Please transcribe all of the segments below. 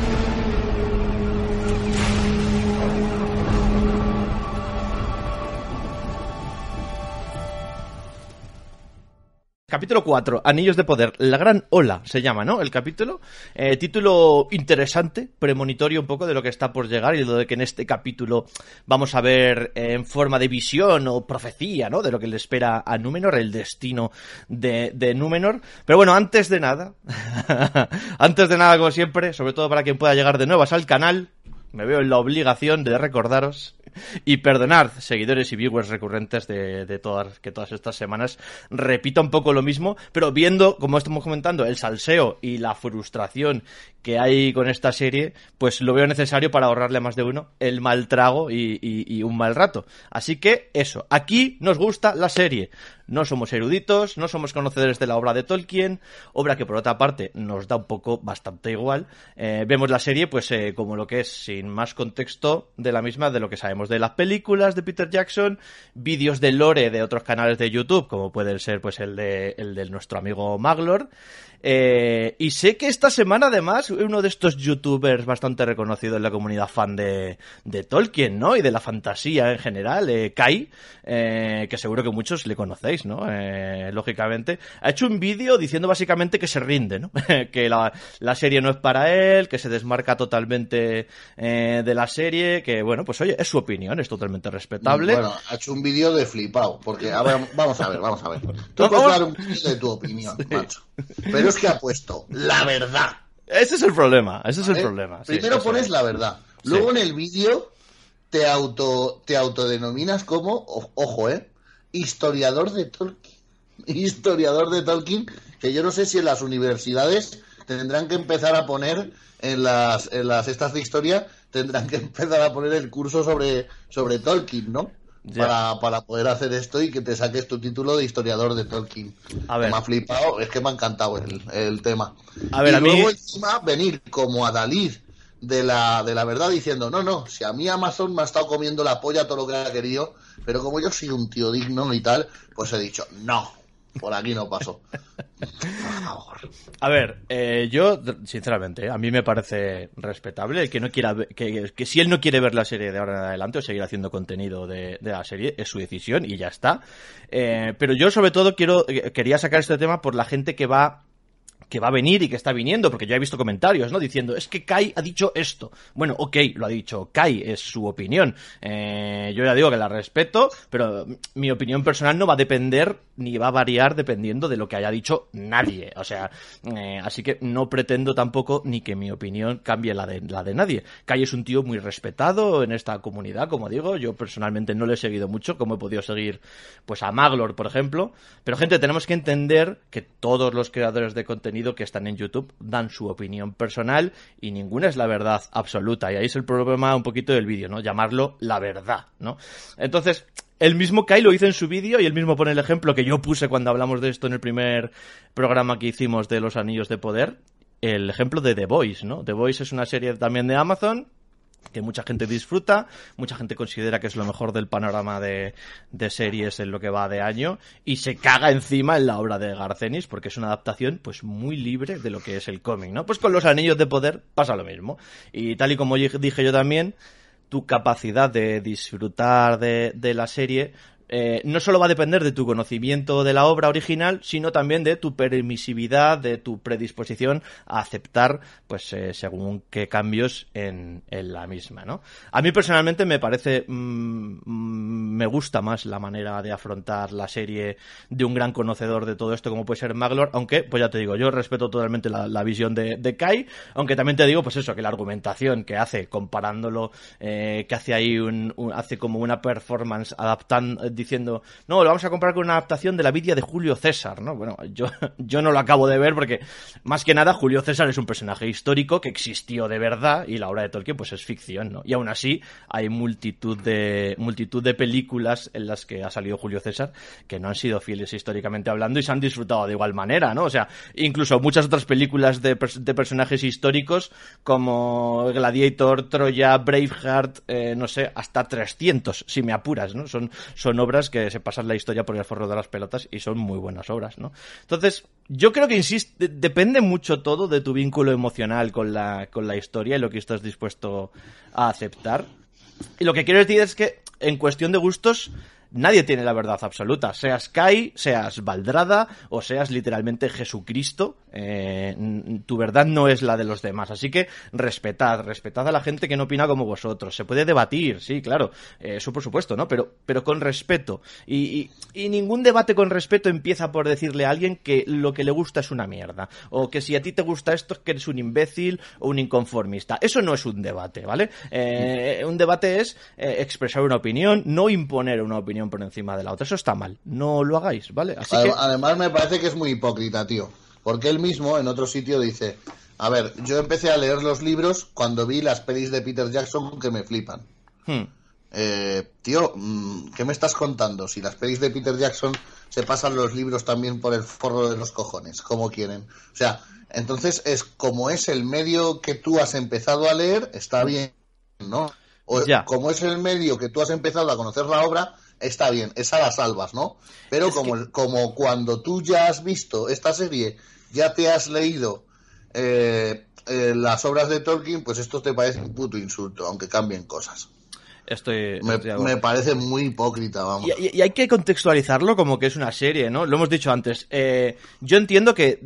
you Capítulo 4, Anillos de Poder, La Gran Ola se llama, ¿no? El capítulo. Eh, título interesante, premonitorio un poco de lo que está por llegar y lo de que en este capítulo vamos a ver eh, en forma de visión o profecía, ¿no? De lo que le espera a Númenor, el destino de, de Númenor. Pero bueno, antes de nada, antes de nada, como siempre, sobre todo para quien pueda llegar de nuevas al canal, me veo en la obligación de recordaros y perdonad, seguidores y viewers recurrentes de, de, todas, que todas estas semanas repito un poco lo mismo, pero viendo, como estamos comentando, el salseo y la frustración que hay con esta serie, pues lo veo necesario para ahorrarle a más de uno el mal trago y, y un mal rato. Así que eso, aquí nos gusta la serie. No somos eruditos, no somos conocedores de la obra de Tolkien, obra que por otra parte nos da un poco bastante igual. Eh, vemos la serie pues eh, como lo que es, sin más contexto de la misma, de lo que sabemos de las películas de Peter Jackson, vídeos de lore de otros canales de YouTube, como puede ser pues el de, el de nuestro amigo Maglor. Eh, y sé que esta semana, además, uno de estos youtubers bastante reconocido en la comunidad fan de, de Tolkien, ¿no? Y de la fantasía en general, eh, Kai, eh, que seguro que muchos le conocéis, ¿no? Eh, lógicamente, ha hecho un vídeo diciendo básicamente que se rinde, ¿no? que la, la, serie no es para él, que se desmarca totalmente eh, de la serie, que bueno, pues oye, es su opinión, es totalmente respetable. Bueno, ha hecho un vídeo de flipado, porque a ver, vamos a ver, vamos a ver. Tú puedes dar un vídeo de tu opinión, macho. Pero es que ha puesto la verdad. Ese es el problema, ese es el problema. Primero pones es. la verdad. Luego Sí. en el vídeo te auto te autodenominas como, o- ojo, eh, historiador de Tolkien. Historiador de Tolkien, que yo no sé si en las universidades tendrán que empezar a poner en las en las estas de historia tendrán que empezar a poner el curso sobre sobre Tolkien, ¿no? Para, para poder hacer esto y que te saques tu título de historiador de Tolkien. A ver. Me ha flipado, es que me ha encantado el, el tema. A ver, y a mí- luego encima venir como Adalid de la, de la verdad diciendo, no, no, si a mí Amazon me ha estado comiendo la polla todo lo que ha querido, pero como yo soy un tío digno y tal, pues he dicho, no, por aquí no paso. Por favor. A ver, eh, yo, sinceramente, a mí me parece respetable que no quiera ver- que, si él no quiere ver la serie de ahora en adelante o seguir haciendo contenido de, de la serie, es su decisión y ya está. Eh, pero yo sobre todo quiero, eh, quería sacar este tema por la gente que va que va a venir y que está viniendo, porque yo he visto comentarios, ¿no? Diciendo, es que Kai ha dicho esto. Bueno, ok, lo ha dicho Kai, es su opinión. Eh, yo ya digo que la respeto, pero mi opinión personal no va a depender ni va a variar dependiendo de lo que haya dicho nadie. O sea, eh, así que no pretendo tampoco ni que mi opinión cambie la de, la de nadie. Kai es un tío muy respetado en esta comunidad, como digo. Yo personalmente no le he seguido mucho, como he podido seguir, pues a Maglor, por ejemplo. Pero gente, tenemos que entender que todos los creadores de contenido que están en YouTube dan su opinión personal y ninguna es la verdad absoluta. Y ahí es el problema un poquito del vídeo, ¿no? Llamarlo la verdad, ¿no? Entonces, el mismo Kai lo hizo en su vídeo y él mismo pone el ejemplo que yo puse cuando hablamos de esto en el primer programa que hicimos de los anillos de poder. El ejemplo de The Voice, ¿no? The Voice es una serie también de Amazon que mucha gente disfruta, mucha gente considera que es lo mejor del panorama de, de, series en lo que va de año y se caga encima en la obra de Garcenis porque es una adaptación pues muy libre de lo que es el cómic, ¿no? Pues con los anillos de poder pasa lo mismo. Y tal y como dije yo también, tu capacidad de disfrutar de, de la serie eh, no solo va a depender de tu conocimiento de la obra original, sino también de tu permisividad, de tu predisposición a aceptar, pues, eh, según qué cambios en, en, la misma, ¿no? A mí personalmente me parece, mmm, me gusta más la manera de afrontar la serie de un gran conocedor de todo esto, como puede ser Maglor, aunque, pues ya te digo, yo respeto totalmente la, visión de, de, Kai, aunque también te digo, pues eso, que la argumentación que hace, comparándolo, eh, que hace ahí un, hace como una performance adaptando, diciendo, no, lo vamos a comparar con una adaptación de la Vidia de Julio César, ¿no? Bueno, yo, yo no lo acabo de ver porque, más que nada, Julio César es un personaje histórico que existió de verdad y la obra de Tolkien, pues es ficción, ¿no? Y aún así, hay multitud de, multitud de películas en las que ha salido Julio César que no han sido fieles históricamente hablando y se han disfrutado de igual manera, ¿no? O sea, incluso muchas otras películas de, de personajes históricos como Gladiator, Troya, Braveheart, eh, no sé, hasta 300, si me apuras, ¿no? Son, son obras que se pasan la historia por el forro de las pelotas y son muy buenas obras, ¿no? Entonces, yo creo que insiste, depende mucho todo de tu vínculo emocional con la, con la historia y lo que estás dispuesto a aceptar. Y lo que quiero decir es que, en cuestión de gustos, nadie tiene la verdad absoluta. Seas Kai, seas Valdrada o seas literalmente Jesucristo, eh, tu verdad no es la de los demás. Así que respetad, respetad a la gente que no opina como vosotros. Se puede debatir, sí, claro, eh, eso por supuesto, ¿no? Pero, pero con respeto. Y, ningún debate con respeto empieza por decirle a alguien que lo que le gusta es una mierda. O que si a ti te gusta esto es que eres un imbécil o un inconformista. Eso no es un debate, ¿vale? Eh, un debate es expresar una opinión, no imponer una opinión por encima de la otra. Eso está mal. No lo hagáis, ¿vale? Así Además, me parece que es muy hipócrita, tío. Porque él mismo en otro sitio dice: A ver, yo empecé a leer los libros cuando vi las pelis de Peter Jackson que me flipan. Hmm. Eh, tío, mm, ¿qué me estás contando? Si las pelis de Peter Jackson se pasan los libros también por el forro de los cojones, como quieren. O sea, entonces es como es el medio que tú has empezado a leer, está bien, ¿no? O como es el medio que tú has empezado a conocer la obra, está bien, esa la salvas, ¿no? Pero como, como cuando tú ya has visto esta serie, ya te has leído eh, eh, las obras de Tolkien, pues esto te parece un puto insulto, aunque cambien cosas. Estoy, me, parece muy hipócrita, vamos. Y, hay que contextualizarlo como que es una serie, ¿no? Lo hemos dicho antes. Eh, yo entiendo que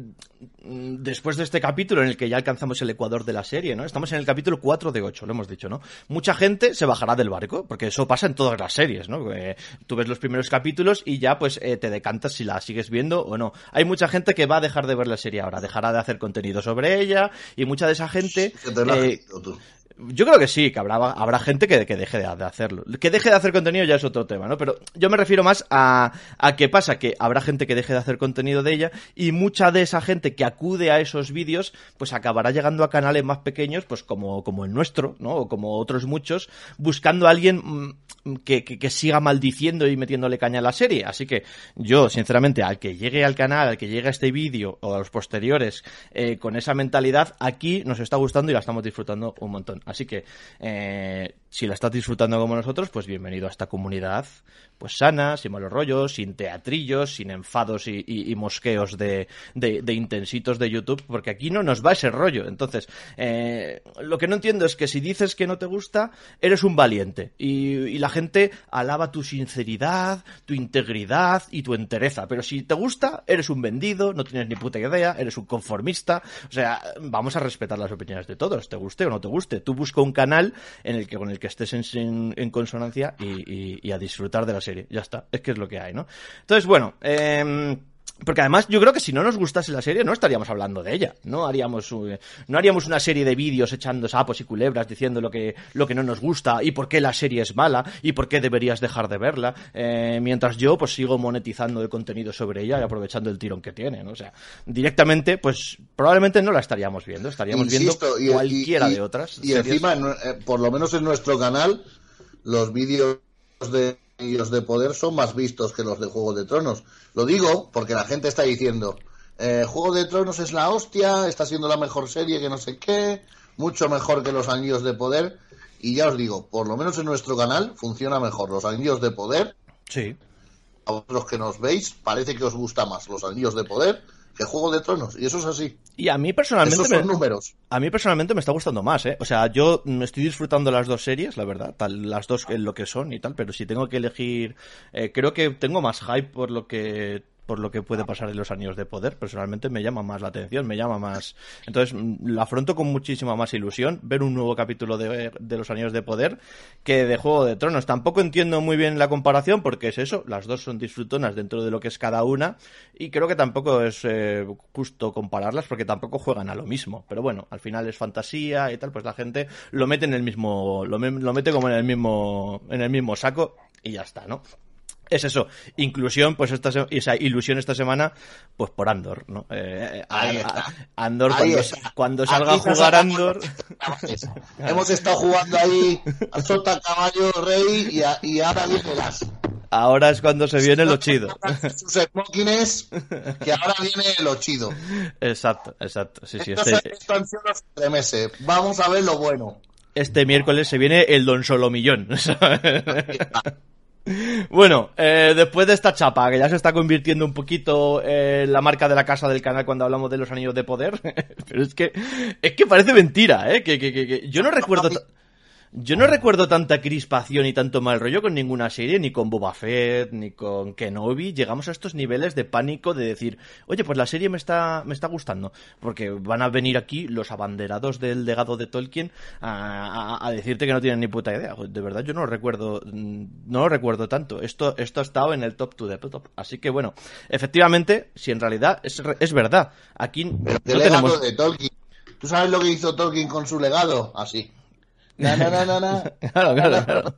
mm, después de este capítulo en el que ya alcanzamos el ecuador de la serie, ¿no? Estamos en el capítulo 4 de 8, lo hemos dicho, ¿no? Mucha gente se bajará del barco, porque eso pasa en todas las series, ¿no? tú ves los primeros capítulos y ya pues eh, te decantas si la sigues viendo o no. Hay mucha gente que va a dejar de ver la serie ahora, dejará de hacer contenido sobre ella y mucha de esa gente... Yo creo que sí, que habrá, habrá gente que, que deje de, hacerlo. Que deje de hacer contenido ya es otro tema, ¿no? Pero yo me refiero más a, a qué pasa, que habrá gente que deje de hacer contenido de ella y mucha de esa gente que acude a esos vídeos, pues acabará llegando a canales más pequeños, pues como, como el nuestro, ¿no? O como otros muchos, buscando a alguien mm, que, que, siga maldiciendo y metiéndole caña a la serie. Así que yo, sinceramente, al que llegue al canal, al que llegue a este vídeo o a los posteriores, eh, con esa mentalidad, aquí nos está gustando y la estamos disfrutando un montón. Así que eh, si la estás disfrutando como nosotros, pues bienvenido a esta comunidad, pues sana, sin malos rollos, sin teatrillos, sin enfados y, mosqueos de, intensitos de YouTube, porque aquí no nos va ese rollo. Entonces, eh, lo que no entiendo es que si dices que no te gusta, eres un valiente y, la gente alaba tu sinceridad, tu integridad y tu entereza. Pero si te gusta, eres un vendido, no tienes ni puta idea, eres un conformista. O sea, vamos a respetar las opiniones de todos, te guste o no te guste. Tú busca un canal en el que con el que estés en, consonancia y, a disfrutar de la serie. Ya está, es que es lo que hay, ¿no? Entonces, bueno, eh, porque además yo creo que si no nos gustase la serie no estaríamos hablando de ella. No haríamos, eh, no haríamos una serie de vídeos echando sapos y culebras diciendo lo que, lo que no nos gusta y por qué la serie es mala y por qué deberías dejar de verla. Eh, mientras yo pues sigo monetizando el contenido sobre ella y aprovechando el tirón que tiene. ¿no? O sea, directamente pues probablemente no la estaríamos viendo. Estaríamos viendo cualquiera de otras. Y encima, eh, por lo menos en nuestro canal, los vídeos de ellos de poder son más vistos que los de Juego de Tronos. Lo digo porque la gente está diciendo, eh, Juego de Tronos es la hostia, está siendo la mejor serie que no sé qué, mucho mejor que los Anillos de Poder. Y ya os digo, por lo menos en nuestro canal funciona mejor los Anillos de Poder. Sí. A los que nos veis, parece que os gusta más los Anillos de Poder que Juego de Tronos, y eso es así. Y a mí personalmente. son números. A mí personalmente me está gustando más, ¿eh? O sea, yo me estoy disfrutando las dos series, la verdad, tal, las dos en lo que son y tal, pero si tengo que elegir. Eh, creo que tengo más hype por lo que por lo que puede pasar en los años de poder. Personalmente me llama más la atención, me llama más. Entonces, mm, la afronto con muchísima más ilusión ver un nuevo capítulo de, de, los años de poder que de Juego de Tronos. Tampoco entiendo muy bien la comparación porque es eso, las dos son disfrutonas dentro de lo que es cada una y creo que tampoco es eh, justo compararlas porque tampoco juegan a lo mismo. Pero bueno, al final es fantasía y tal, pues la gente lo mete en el mismo, lo, lo mete como en el mismo, en el mismo saco y ya está, ¿no? Es eso, inclusión, pues esta esa ilusión esta semana, pues por Andor, ¿no? Eh, Andor, cuando, salga a jugar Andor. Hemos estado jugando ahí a Sota Caballo Rey y, ahora viene las. Ahora es cuando se viene lo chido. Sus smokines, que ahora viene lo chido. Exacto, exacto. Sí, sí, este... meses. Vamos a ver lo bueno. Este miércoles se viene el Don Solomillón. Bueno, eh, después de esta chapa, que ya se está convirtiendo un poquito en la marca de la casa del canal cuando hablamos de los anillos de poder, pero es que es que parece mentira, ¿eh? Que, que, que, que yo no recuerdo... Yo no recuerdo tanta crispación y tanto mal rollo con ninguna serie, ni con Boba Fett, ni con Kenobi. Llegamos a estos niveles de pánico de decir, oye, pues la serie me está, me está gustando. Porque van a venir aquí los abanderados del legado de Tolkien a, a, a decirte que no tienen ni puta idea. De verdad, yo no lo recuerdo, no lo recuerdo tanto. Esto, esto ha estado en el top to the top. Así que bueno, efectivamente, si en realidad es, es verdad, aquí El no legado tenemos... de Tolkien. ¿Tú sabes lo que hizo Tolkien con su legado? Así. Na, na, na, na, na. Claro, claro, claro.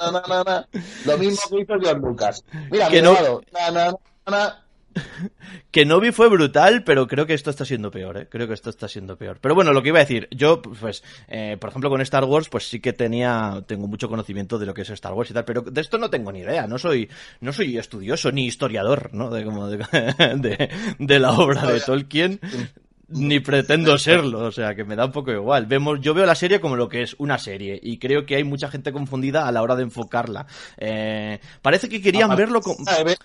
Na, na, na, na. Lo mismo que hizo George Lucas. Mira, Que no-. Na, na, na, na. Kenobi fue brutal, pero creo que esto está siendo peor, ¿eh? Creo que esto está siendo peor. Pero bueno, lo que iba a decir, yo, pues, eh, por ejemplo, con Star Wars, pues sí que tenía, tengo mucho conocimiento de lo que es Star Wars y tal, pero de esto no tengo ni idea, no soy, no soy estudioso ni historiador, ¿no? De, como de, de, de la obra de Tolkien. Ni pretendo serlo, o sea que me da un poco igual. Vemos, yo veo la serie como lo que es una serie y creo que hay mucha gente confundida a la hora de enfocarla. Eh, parece que querían verlo como... partir- Eve,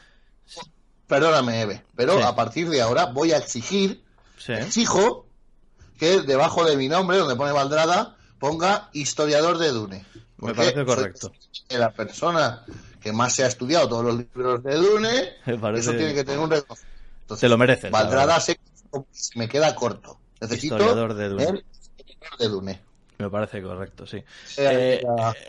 Perdóname, Eve, pero Sí. a partir de ahora voy a exigir, Sí. exijo que debajo de mi nombre, donde pone Valdrada, ponga historiador de Dune. Me parece correcto. soy La persona que más se ha estudiado todos los libros de Dune, parece- eso tiene que tener un reconocimiento. Te lo mereces. Valdrada sé me queda corto. Necesito Historiador de Dune. el historiador de Dune. Me parece correcto, sí. Eh, Eh,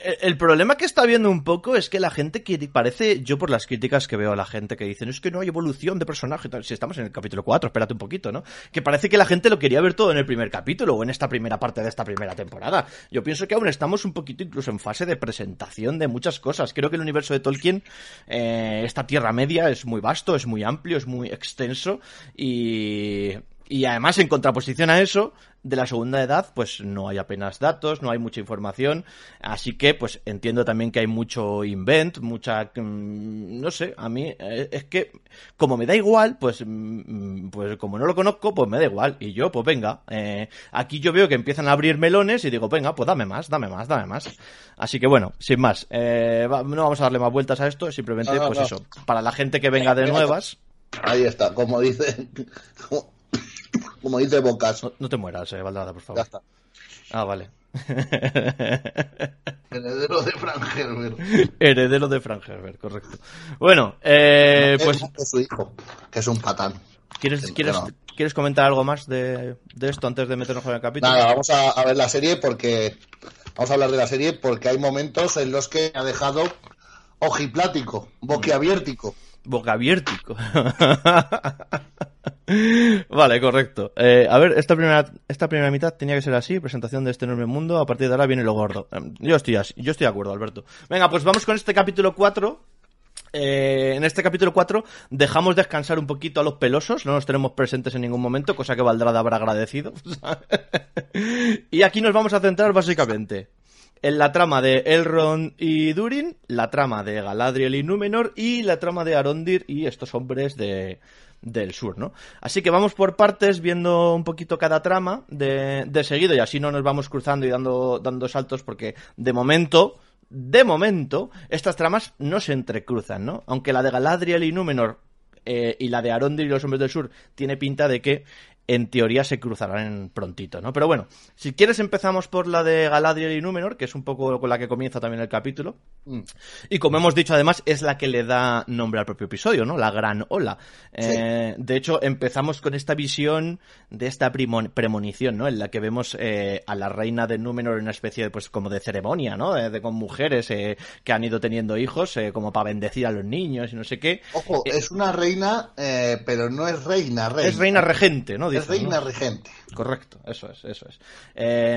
el- el problema que está viendo un poco es que la gente que parece, yo por las críticas que veo a la gente que dicen, es que no hay evolución de personaje, tal, si estamos en el capítulo 4, espérate un poquito, ¿no? Que parece que la gente lo quería ver todo en el primer capítulo o en esta primera parte de esta primera temporada. Yo pienso que aún estamos un poquito incluso en fase de presentación de muchas cosas. Creo que el universo de Tolkien, eh, esta Tierra Media, es muy vasto, es muy amplio, es muy extenso y... Y además, en contraposición a eso, de la segunda edad, pues no hay apenas datos, no hay mucha información. Así que, pues entiendo también que hay mucho invent, mucha. mm, No sé, a mí eh, es que, como me da igual, pues, mm, pues como no lo conozco, pues me da igual. Y yo, pues venga. eh, aquí yo veo que empiezan a abrir melones y digo, venga, pues dame más, dame más, dame más. Así que bueno, sin más, eh, no vamos a darle más vueltas a esto, simplemente, No, no, pues no. eso, para la gente que venga de nuevas. Ahí está, como dice, como, dice Bocas. No, no te mueras, eh, Valdrada, por Ya favor. está. Ah, vale. Heredero de Frank Herbert. Heredero de Frank Herbert, correcto. Bueno, eh, pues, Es su hijo, que es un patán. ¿quieres, quieres, no. ¿quieres comentar algo más de, de esto antes de meternos en el capítulo? Nada, vamos a, a ver la serie porque vamos a hablar de la serie porque hay momentos en los que ha dejado ojiplático, boquiabiertico. Boca abiertico. vale, correcto. Eh, a ver, esta primera, esta primera mitad tenía que ser así, presentación de este enorme mundo, a partir de ahora viene lo gordo. Eh, Yo estoy así, yo estoy de acuerdo, Alberto. Venga, pues vamos con este capítulo 4. Eh, en este capítulo 4 dejamos descansar un poquito a los pelosos, no nos tenemos presentes en ningún momento, cosa que Valdrada habrá agradecido. y aquí nos vamos a centrar básicamente en la trama de Elrond y Durin, la trama de Galadriel y Númenor y la trama de Arondir y estos hombres de, del sur, ¿no? Así que vamos por partes viendo un poquito cada trama de, de seguido y así no nos vamos cruzando y dando, dando saltos porque de momento, de momento, estas tramas no se entrecruzan, ¿no? Aunque la de Galadriel y Númenor eh, y la de Arondir y los hombres del sur tiene pinta de que en teoría se cruzarán prontito, ¿no? Pero bueno, si quieres empezamos por la de Galadriel y Númenor, que es un poco con la que comienza también el capítulo. Mm. Y como hemos dicho, además, es la que le da nombre al propio episodio, ¿no? La gran ola. Eh, de hecho, empezamos con esta visión de esta premonición, ¿no? En la que vemos eh, a la reina de Númenor en una especie de, pues, como de ceremonia, ¿no? De, de- con mujeres eh, que han ido teniendo hijos, eh, como para bendecir a los niños y no sé qué. Ojo, Eh, es una reina, eh, pero no es reina, reina. Es reina regente, ¿no? Es Dicen, ¿no? reina regente. Correcto, eso es, eso es. Eh,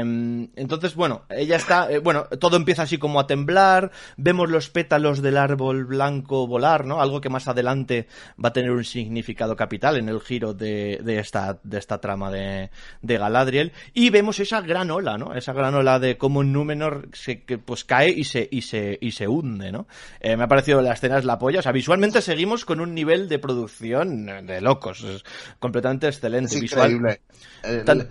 entonces, bueno, ella está, eh, bueno, todo empieza así como a temblar, vemos los pétalos del árbol blanco volar, ¿no? Algo que más adelante va a tener un significado capital en el giro de, de esta, de esta trama de, de Galadriel, y vemos esa gran ola, ¿no? Esa gran ola de cómo Númenor se, que, pues cae y se, y se, y se hunde, ¿no? Eh, me ha parecido la escena es la polla, o sea, visualmente seguimos con un nivel de producción de locos, es completamente excelente. Visual, increíble. El- Tan-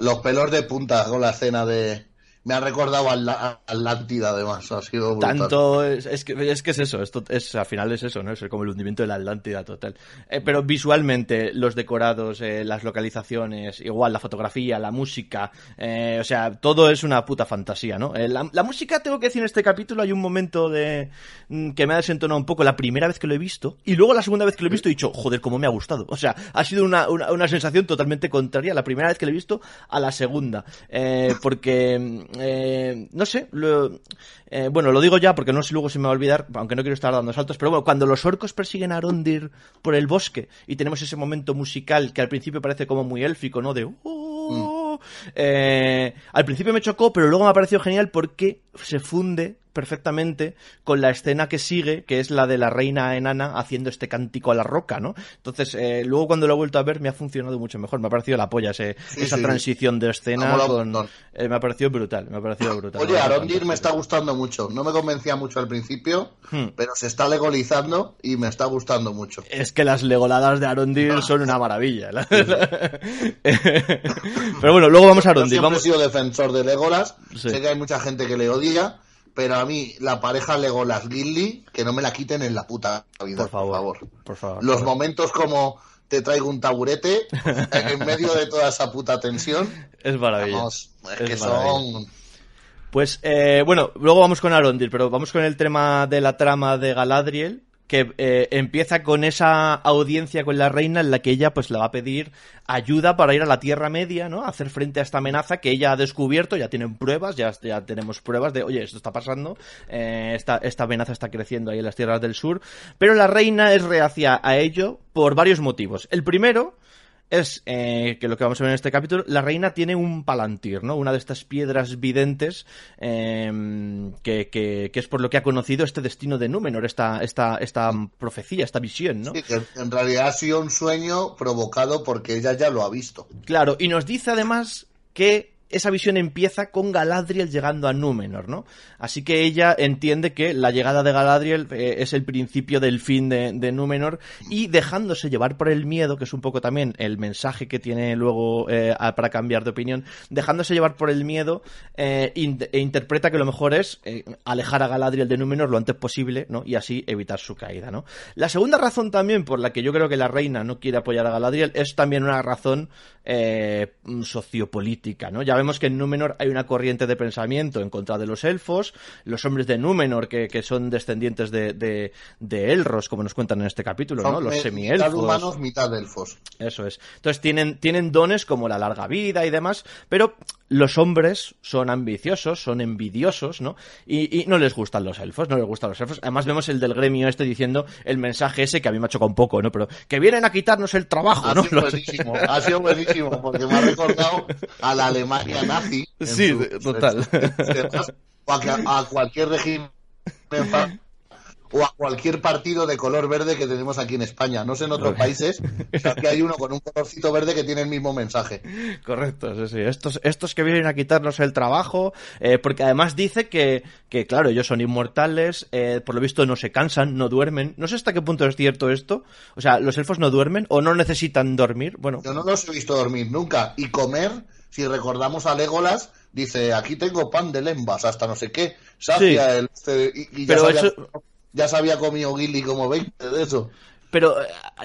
los pelos de punta con la escena de, me ha recordado a la Atlántida, además. Ha sido brutal. Tanto. Es, que, es que es eso. Esto es, al final es eso, ¿no? Es como el hundimiento de la Atlántida total. Eh, pero visualmente, los decorados, eh, las localizaciones, igual la fotografía, la música. Eh, o sea, todo es una puta fantasía, ¿no? La, música, tengo que decir, en este capítulo hay un momento de mm, que me ha desentonado un poco la primera vez que lo he visto. Y luego la segunda vez que lo he visto he dicho, joder, cómo me ha gustado. O sea, ha sido una, una, una sensación totalmente contraria la primera vez que lo he visto a la segunda. porque eh, no sé, lo, eh, bueno, lo digo ya porque no sé luego se me va a olvidar, aunque no quiero estar dando saltos, pero bueno, cuando los orcos persiguen a Arondir por el bosque y tenemos ese momento musical que al principio parece como muy élfico, ¿no? De... Oh, eh, al principio me chocó, pero luego me ha parecido genial porque se funde perfectamente con la escena que sigue, que es la de la reina enana haciendo este cántico a la roca, ¿no? Entonces, eh, luego cuando lo he vuelto a ver me ha funcionado mucho mejor, me ha parecido la polla ese, sí, esa sí, transición de escena con, eh, me ha parecido brutal, me ha parecido brutal. Oye, Arondir me está gustando mucho, no me convencía mucho al princicio, hmm. pero se está legolizando y me está gustando mucho. Es que las legoladas de Arondir son una maravilla. pero bueno, luego vamos a Arondir. Yo vamos... he sido defensor de Legolas, sé que hay mucha gente que le odia, pero a mí la pareja Legolas Gilly que no me la quiten en la puta vida, por favor. Por favor. Por favor Los por momentos como te traigo un taburete en medio de toda esa puta tensión. Es maravilla. Vamos, es, es que maravilla. son Pues eh, bueno, luego vamos con Arondir, pero vamos con el tema de la trama de Galadriel, que eh, empieza con esa audiencia con la reina en la que ella pues le va a pedir ayuda para ir a la Tierra Media, ¿no? A hacer frente a esta amenaza que ella ha descubierto, ya tienen pruebas, ya, ya tenemos pruebas de, oye, esto está pasando, eh, esta, esta amenaza está creciendo ahí en las tierras del sur, pero la reina es reacia a ello por varios motivos. El primero es eh, que lo que vamos a ver en este capítulo, la reina tiene un palantir, ¿no? Una de estas piedras videntes eh, que, que, que, es por lo que ha conocido este destino de Númenor, esta, esta, esta profecía, esta visión, ¿no? Sí, que en realidad ha sido un sueño provocado porque ella ya lo ha visto. Claro, y nos dice además que esa visión empieza con Galadriel llegando a Númenor, ¿no? Así que ella entiende que la llegada de Galadriel eh, es el principio del fin de, de, Númenor y dejándose llevar por el miedo, que es un poco también el mensaje que tiene luego eh, para cambiar de opinión, dejándose llevar por el miedo eh, e interpreta que lo mejor es alejar a Galadriel de Númenor lo antes posible, ¿no? Y así evitar su caída, ¿no? La segunda razón también por la que yo creo que la reina no quiere apoyar a Galadriel es también una razón sociopolítica, ¿no? Ya vemos que en Númenor hay una corriente de pensamiento en contra de los elfos, los hombres de Númenor que, que son descendientes de, de, de, Elros, como nos cuentan en este capítulo, ¿no? Los semielfos. Mitad humanos, mitad elfos. Eso es. Entonces tienen, tienen dones como la larga vida y demás, pero los hombres son ambiciosos, son envidiosos, ¿no? Y, y, no les gustan los elfos, no les gustan los elfos. Además vemos el del gremio este diciendo el mensaje ese que a mí me ha chocado un poco, ¿no? Pero que vienen a quitarnos el trabajo, ha ¿no? Sido buenísimo, ha sido buenísimo, porque me ha recordado a la Alemania nazi. Sí, su, total. o a, a cualquier régimen o a cualquier partido de color verde que tenemos aquí en España. No sé en otros países, pero aquí hay uno con un colorcito verde que tiene el mismo mensaje. Correcto, sí, sí. Estos, estos que vienen a quitarnos el trabajo, eh, porque además dice que, que, claro, ellos son inmortales, eh, por lo visto no se cansan, no duermen. No sé hasta qué punto es cierto esto. O sea, ¿los elfos no duermen o no necesitan dormir? Bueno. Yo no los he visto dormir nunca. Y comer, si recordamos a Legolas, dice, aquí tengo pan de lembas, hasta no sé qué. Sacia sí. el... este, Y, Pero sabía... eso ya se había comido Gilly como 20 de eso. Pero,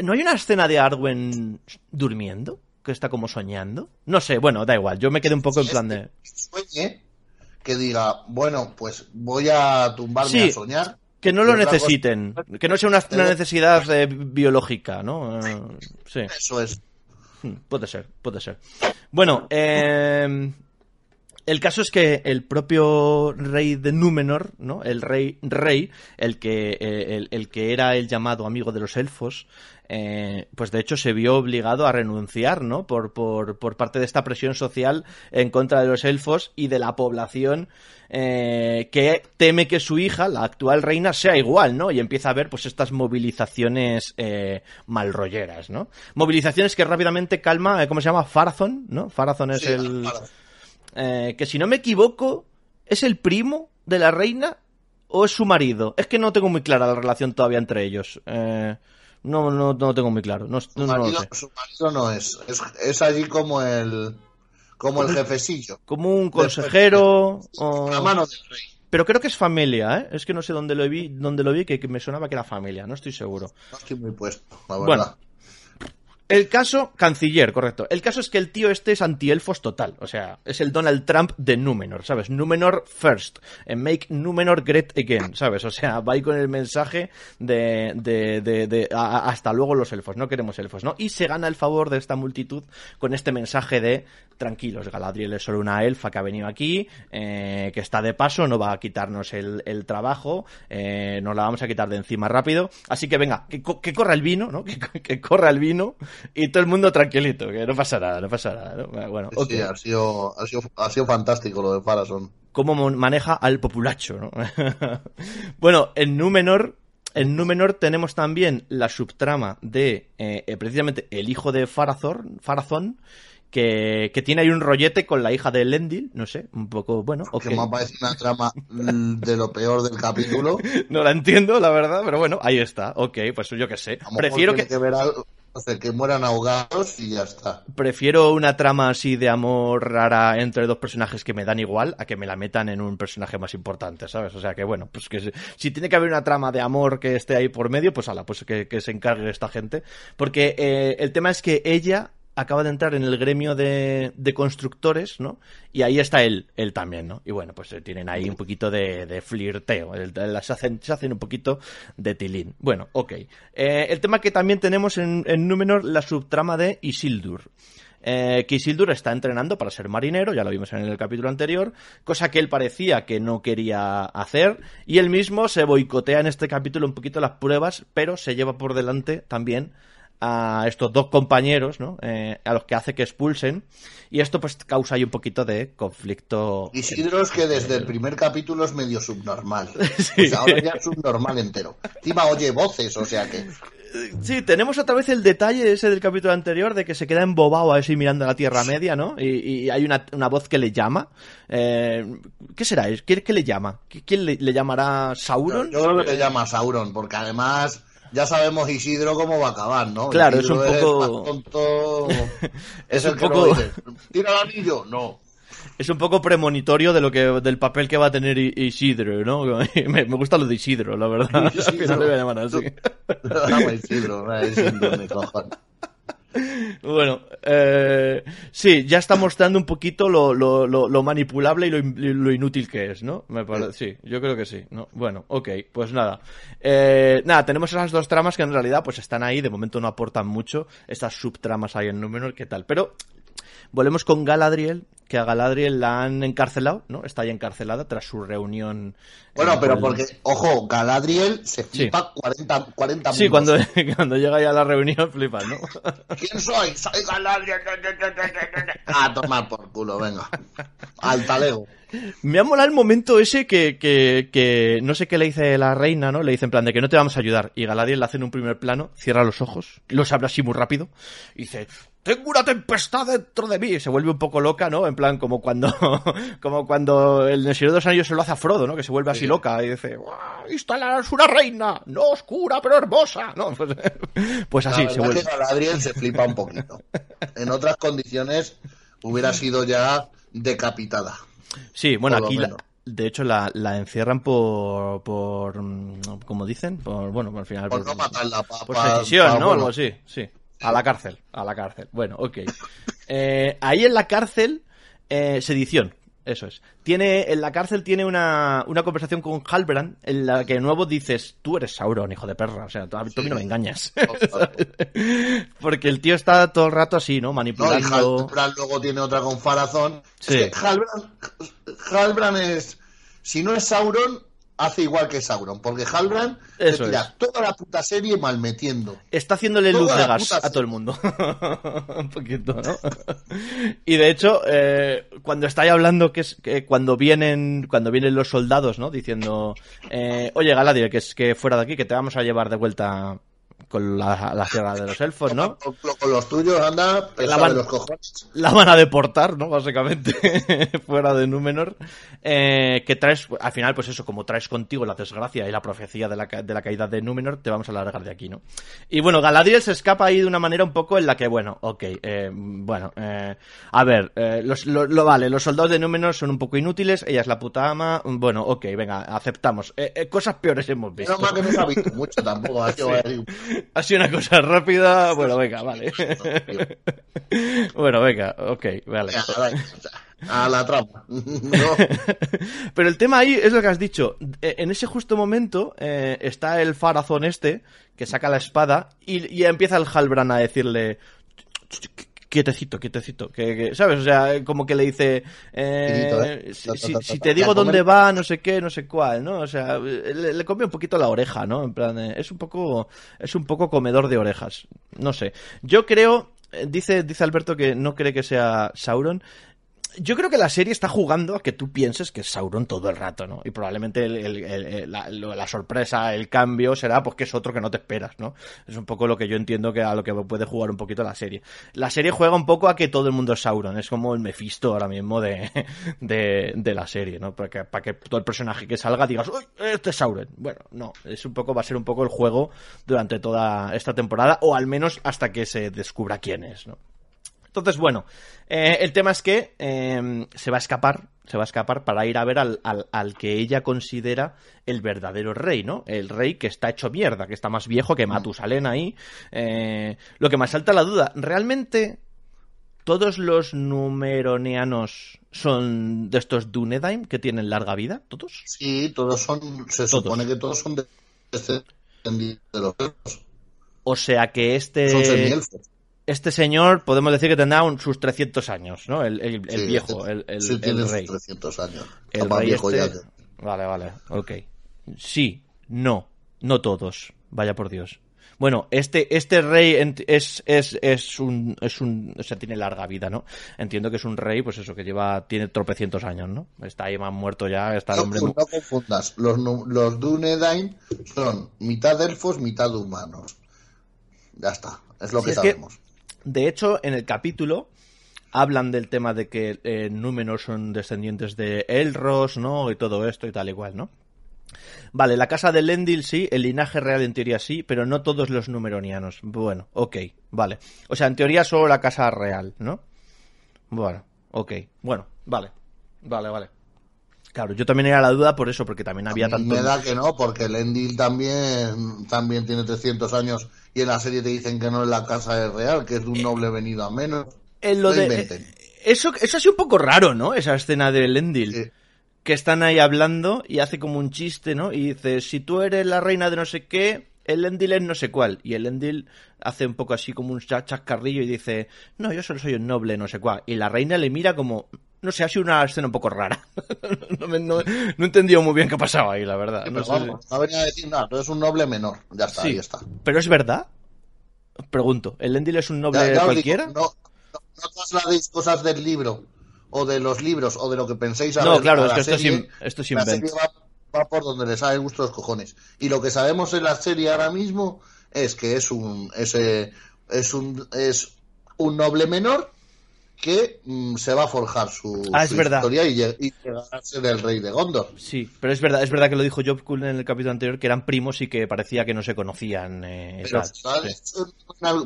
¿no hay una escena de Arwen durmiendo? Que está como soñando. No sé, bueno, da igual. Yo me quedé un poco en plan de. Sueñe, que diga, bueno, pues voy a tumbarme sí, a soñar. Que no lo necesiten. Cosa... Que no sea una, una necesidad eh, biológica, ¿no? Uh, sí. Eso es. Puede ser, puede ser. Bueno, eh. El caso es que el propio rey de Númenor, ¿no? El rey rey, el que eh, el, el, que era el llamado amigo de los elfos, eh, pues de hecho se vio obligado a renunciar, ¿no? Por, por, por parte de esta presión social en contra de los elfos y de la población eh, que teme que su hija, la actual reina, sea igual, ¿no? Y empieza a ver pues estas movilizaciones eh, malrolleras, ¿no? Movilizaciones que rápidamente calma, ¿cómo se llama? Farazón, ¿no? Farazón es Sí, el... Eh, que si no me equivoco, ¿es el primo de la reina o es su marido? Es que no tengo muy clara la relación todavía entre ellos. Eh, no, no, no tengo muy claro. No, Su no, no lo marido, sé. su marido no es. es. Es allí como el. como el jefecillo. Como un consejero. o- La mano del rey. Pero creo que es familia, ¿eh? Es que no sé dónde lo vi, dónde lo vi que, que me sonaba que era familia, no estoy seguro. No estoy muy puesto, la verdad. Bueno, El caso, canciller, correcto. El caso es que el tío este es antielfos total. O sea, es el Donald Trump de Númenor, ¿sabes? Númenor first. And make Númenor great again, ¿sabes? O sea, va ahí con el mensaje de, de, de, de- hasta luego los elfos, no queremos elfos, ¿no? Y se gana el favor de esta multitud con este mensaje de tranquilos, Galadriel es solo una elfa que ha venido aquí, eh, que está de paso, no va a quitarnos el, el trabajo, eh, nos la vamos a quitar de encima rápido. Así que venga, que, que corra el vino, ¿no? Que, que corra el vino y todo el mundo tranquilito, que no pasa nada, no pasa nada. ¿no? Bueno. Sí, ha sido, ha sido, ha sido fantástico lo de Farason. Cómo maneja al populacho, ¿no? bueno, en Númenor. En Númenor tenemos también la subtrama de eh, eh, precisamente el hijo de Farazor, Farazón, que, que tiene ahí un rollete con la hija de Elendil, no sé, un poco, bueno, ok. Que me parece una trama mm, de lo peor del capítulo. No la entiendo, la verdad, pero bueno, ahí está, ok, pues yo qué sé. Prefiero que, ver algo, o sea, que mueran ahogados y ya está. prefiero una trama así de amor rara entre dos personajes que me dan igual a que me la metan en un personaje más importante, ¿sabes? O sea que bueno, pues que si, si tiene que haber una trama de amor que esté ahí por medio, pues ala, pues que, que se encargue esta gente. Porque eh, el tema es que ella acaba de entrar en el gremio de, de constructores, ¿no? Y ahí está él, él también, ¿no? Y bueno, pues eh, tienen ahí un poquito de, flirteo, el- el- se, hacen, un poquito de tilín. Bueno, ok. Eh, el tema que también tenemos en, en Númenor, la subtrama de Isildur. Eh, que Isildur está entrenando para ser marinero, ya lo vimos en el capítulo anterior, cosa que él parecía que no quería hacer, y él mismo se boicotea en este capítulo un poquito las pruebas, pero se lleva por delante también a estos dos compañeros, ¿no? Eh, a los que hace que expulsen, y esto pues causa ahí un poquito de conflicto. Isidro es que desde el primer capítulo es medio subnormal. Sí. Sea, ahora ya es subnormal entero. Encima oye voces, o sea que. Sí, tenemos otra vez el detalle ese del capítulo anterior de que se queda embobado así mirando a la Tierra Media, ¿no? Y, y hay una, una voz que le llama. Eh, ¿Qué será? ¿Quién, qué le llama? ¿Quién le, le llamará Sauron? Yo creo que le llama Sauron, porque además ya sabemos Isidro cómo va a acabar, ¿no? Claro, Isidro es un poco- tonto. Es un poco- dice, ¿Tira el anillo? No. Es un poco premonitorio de lo que, del papel que va a tener Isidro, ¿no? Me, me gusta lo de Isidro, la verdad. Isidro. Al final le voy a llamar así. Lo llama Isidro, mi cojones. Bueno, eh, sí, ya está mostrando un poquito lo, lo, lo, lo manipulable y lo, in- lo inútil que es, ¿no? Me parece, sí, yo creo que sí. ¿no? Bueno, ok, pues nada. Eh, nada, tenemos esas dos tramas que en realidad pues están ahí, de momento no aportan mucho, estas subtramas ahí en Númenor, ¿qué tal? Pero volvemos con Galadriel, que a Galadriel la han encarcelado, ¿no? Está ahí encarcelada tras su reunión. Bueno, pero el- porque, ojo, Galadriel se flipa 40, 40 Sí, cuando, cuando llega ahí a la reunión flipas, ¿no? ¿Quién soy? Soy Galadriel. A tomar por culo, venga. Al talego. Me ha molado el momento ese que, que, que no sé qué le dice la reina, ¿no? Le dice en plan de que no te vamos a ayudar. Y Galadriel le hace en un primer plano, cierra los ojos, los abre así muy rápido, y dice, tengo una tempestad dentro de mí. Se vuelve un poco loca, ¿no? En plan, como cuando, como cuando el Señor de los Anillos se lo hace a Frodo, ¿no? Que se vuelve así Sí. loca y dice, "Guau, esta es una reina, no oscura, pero hermosa, ¿no? Pues, pues así se vuelve. es que Galadriel se flipa un poquito. En otras condiciones hubiera sido ya decapitada. Sí, bueno, por aquí, la- de hecho, la, la encierran por, por, ¿cómo dicen? Por, bueno, al final... Por no matarla. Pa, Por pa- sedición, pa- ¿no? bueno, Algo así, sí. A la cárcel, a la cárcel. Bueno, ok. Eh, ahí en la cárcel, eh, sedición, eso es. Tiene, en la cárcel tiene una, una conversación con Halbrand en la que de nuevo dices, tú eres Sauron, hijo de perra, o sea, tú a tú a mí no me engañas. Porque el tío está todo el rato así, ¿no? Manipulando. Halbrand luego tiene otra con Farazón. Sí. Es que Halbrand, Halbrand es. Si no es Sauron, hace igual que Sauron. Porque Halbrand Eso tira es. toda la puta serie malmetiendo. Está haciéndole Toda luz de gas a todo el mundo. Un poquito, ¿no? y de hecho, eh, cuando está ahí hablando, que es que cuando vienen, cuando vienen los soldados, ¿no? Diciendo, eh, oye Galadriel, que es que fuera de aquí, que te vamos a llevar de vuelta con la, la Sierra de los Elfos, ¿no? Con, con los tuyos, anda, La van- los cojones. la van a deportar, ¿no? Básicamente, fuera de Númenor. Eh, que traes, al final, pues eso, como traes contigo la desgracia y la profecía de la, de la caída de Númenor, te vamos a largar de aquí, ¿no? Y bueno, Galadriel se escapa ahí de una manera un poco en la que, bueno, ok, eh, bueno, eh, a ver, eh, los, lo, lo vale, los soldados de Númenor son un poco inútiles, ella es la puta ama, bueno, ok, venga, aceptamos. Eh, cosas peores hemos visto. Menos mal que no se ha visto mucho tampoco. Ha sido una cosa rápida, bueno, venga, vale. bueno, venga, ok, vale. A la trampa. No. Pero el tema ahí es lo que has dicho. Eh, En ese justo momento eh, está el farazón este que saca la espada y, y empieza el Halbran a decirle quietecito, quietecito, que, que- ¿sabes? O sea, como que le dice, eh, ¿eh? si, te digo dónde va, no sé qué, no sé cuál, ¿no? O sea, le, le come un poquito la oreja, ¿no? En plan, eh, es un poco, es un poco comedor de orejas, no sé. Yo creo, eh, dice, dice Alberto que no cree que sea Sauron. Yo creo que la serie está jugando a que tú pienses que es Sauron todo el rato, ¿no? Y probablemente el- el- el- la sorpresa, el cambio será pues que es otro que no te esperas, ¿no? Es un poco lo que yo entiendo que a lo que puede jugar un poquito la serie. La serie juega un poco a que todo el mundo es Sauron, es como el Mephisto ahora mismo de, de, de la serie, ¿no? Para que, para que todo el personaje que salga digas, ¡Uy, este es Sauron! Bueno, no, es un poco, va a ser un poco el juego durante toda esta temporada, o al menos hasta que se descubra quién es, ¿no? Entonces, bueno, eh, el tema es que eh, se va a escapar, se va a escapar para ir a ver al, al- al que ella considera el verdadero rey, ¿no? El rey que está hecho mierda, que está más viejo que Matusalén ahí. Eh, lo que me salta la duda, ¿realmente todos los numeroneanos son de estos Dunedain que tienen larga vida? ¿Todos? Sí, todos son. Se Todos. supone que todos son de- de los elfos. O sea que este... Son semielfos. Este señor, podemos decir que tendrá un- sus 300 años, ¿no? El, el- el Sí, viejo, este- el, el- sí, el tiene sus rey. 300 años. El más rey viejo este... ya que- Vale, vale, ok. Sí, no, no todos, vaya por Dios. Bueno, este, este rey es, es, es un, es un, o sea, tiene larga vida, ¿no? Entiendo que es un rey, pues eso, que lleva, tiene tropecientos años, ¿no? Está ahí más muerto ya, está el No, hombre... no mu- confundas. Los, los Dunedain son mitad elfos, mitad humanos. Ya está. Es lo Sí, que es que- sabemos. De hecho, en el capítulo hablan del tema de que eh, Númenor son descendientes de Elros, ¿no? Y todo esto y tal igual, ¿no? Vale, la casa de Lendil sí, el linaje real en teoría sí, pero no todos los numeronianos. Bueno, ok, vale. O sea, en teoría solo la casa real, ¿no? Bueno, ok, bueno, vale, vale, vale. Claro, yo también era la duda por eso, porque también había tanto... Me da que no, porque el Endil también, también tiene 300 años y en la serie te dicen que no es la casa es real, que es de un noble venido a menos. En lo no de... inventen. Eso, eso ha sido un poco raro, ¿no? Esa escena de Lendil. Sí. que están ahí hablando y hace como un chiste, ¿no? Y dice, si tú eres la reina de no sé qué, el Endil es no sé cuál. Y el Endil hace un poco así como un cha- chascarrillo y dice, no, yo solo soy un noble, no sé cuál. Y la reina le mira como, no sé, ha sido una escena un poco rara. no, me- no- no he entendido muy bien qué pasaba ahí, la verdad. Sí, No pero si- venía a decir nada, tú eres un noble menor. Ya está, Sí. ahí está. Pero es verdad. Pregunto, ¿el Endil es un noble Ya- ya os digo, cualquiera? no, no, no trasladéis cosas del libro o de los libros o de lo que penséis a No, ver claro, a es que esto es, serie. esto es serie va, va por donde les sale el gusto los cojones. Y lo que sabemos en la serie ahora mismo es que es un es, eh, es un es un noble menor que mm, se va a forjar su, Ah, su historia y, y llegar a ser el rey de Gondor. Sí, pero es verdad, es verdad que lo dijo Job Cool en el capítulo anterior, que eran primos y que parecía que no se conocían. eh, Pero. Eso,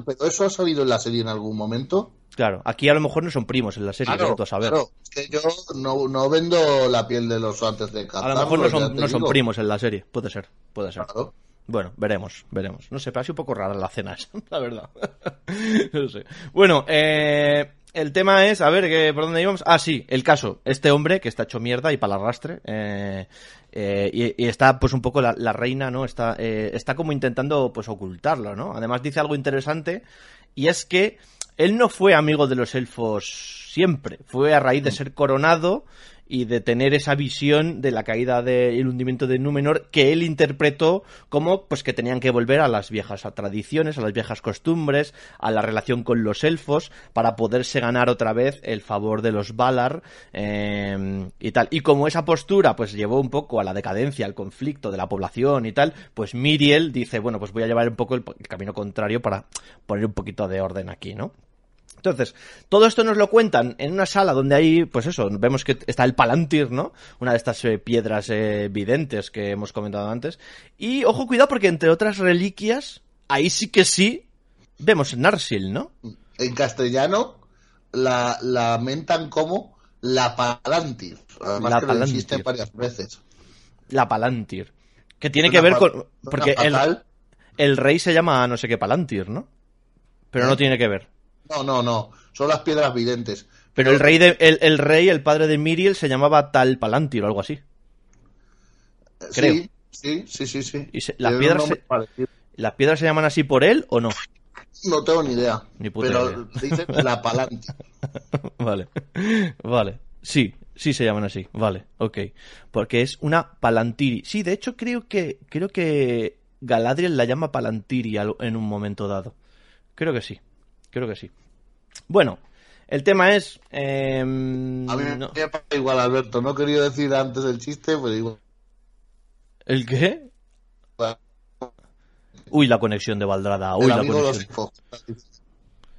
pero ha salido en la serie en algún momento. Claro, aquí a lo mejor no son primos en la serie, Claro, a saber. claro, es que yo no, no vendo la piel de los antes de A cazarlos. lo mejor no ya son, no primos en la serie, puede ser, puede ser. Claro. Bueno, veremos, veremos. No sé, pero ha sido un poco rara la cena esa, la verdad. no sé. Bueno, eh, el tema es, a ver, ¿qué- ¿por dónde íbamos? Ah, sí, el caso. Este hombre que está hecho mierda y para el arrastre, eh, eh, y, y está pues un poco la, la reina, ¿no? Está, eh, está como intentando pues ocultarlo, ¿no? Además dice algo interesante y es que él no fue amigo de los elfos siempre, fue a raíz de ser coronado y de tener esa visión de la caída del hundimiento de Númenor que él interpretó como pues que tenían que volver a las viejas tradiciones, a las viejas costumbres, a la relación con los elfos para poderse ganar otra vez el favor de los Valar eh, y tal. Y como esa postura pues llevó un poco a la decadencia, al conflicto de la población y tal, pues Miriel dice, bueno, pues voy a llevar un poco el camino contrario para poner un poquito de orden aquí, ¿no? Entonces, todo esto nos lo cuentan en una sala donde hay, pues eso, vemos que está el Palantir, ¿no? Una de estas eh, piedras eh, videntes que hemos comentado antes. Y, ojo, cuidado, porque entre otras reliquias, ahí sí que sí vemos Narsil, ¿no? En castellano la, la mentan como la Palantir. Además la que Palantir. Lo varias veces. La Palantir. Que tiene que ver con... Porque el, el, rey se llama no sé qué Palantir, ¿no? Pero no ¿Eh? tiene que ver. No, no, no. Son las piedras videntes. Pero el rey, de, el, rey, el padre de Miriel, se llamaba Tal Palantir o algo así. Creo. Sí, sí, sí, sí. las, piedras se, ¿Las piedras se llaman así por él o no? No tengo ni idea. Ni puta pero dicen la Palantir. vale. Vale. Sí, sí se llaman así. Vale, ok. Porque es una Palantiri. Sí, de hecho creo que creo que Galadriel la llama Palantiri en un momento dado. Creo que sí. Creo que sí. Bueno, el tema es. Em, a mí me pasa igual, Alberto. No quería decir antes el chiste, pero igual. ¿El qué? Uy, la conexión de Valdrada. Uy, la conexión.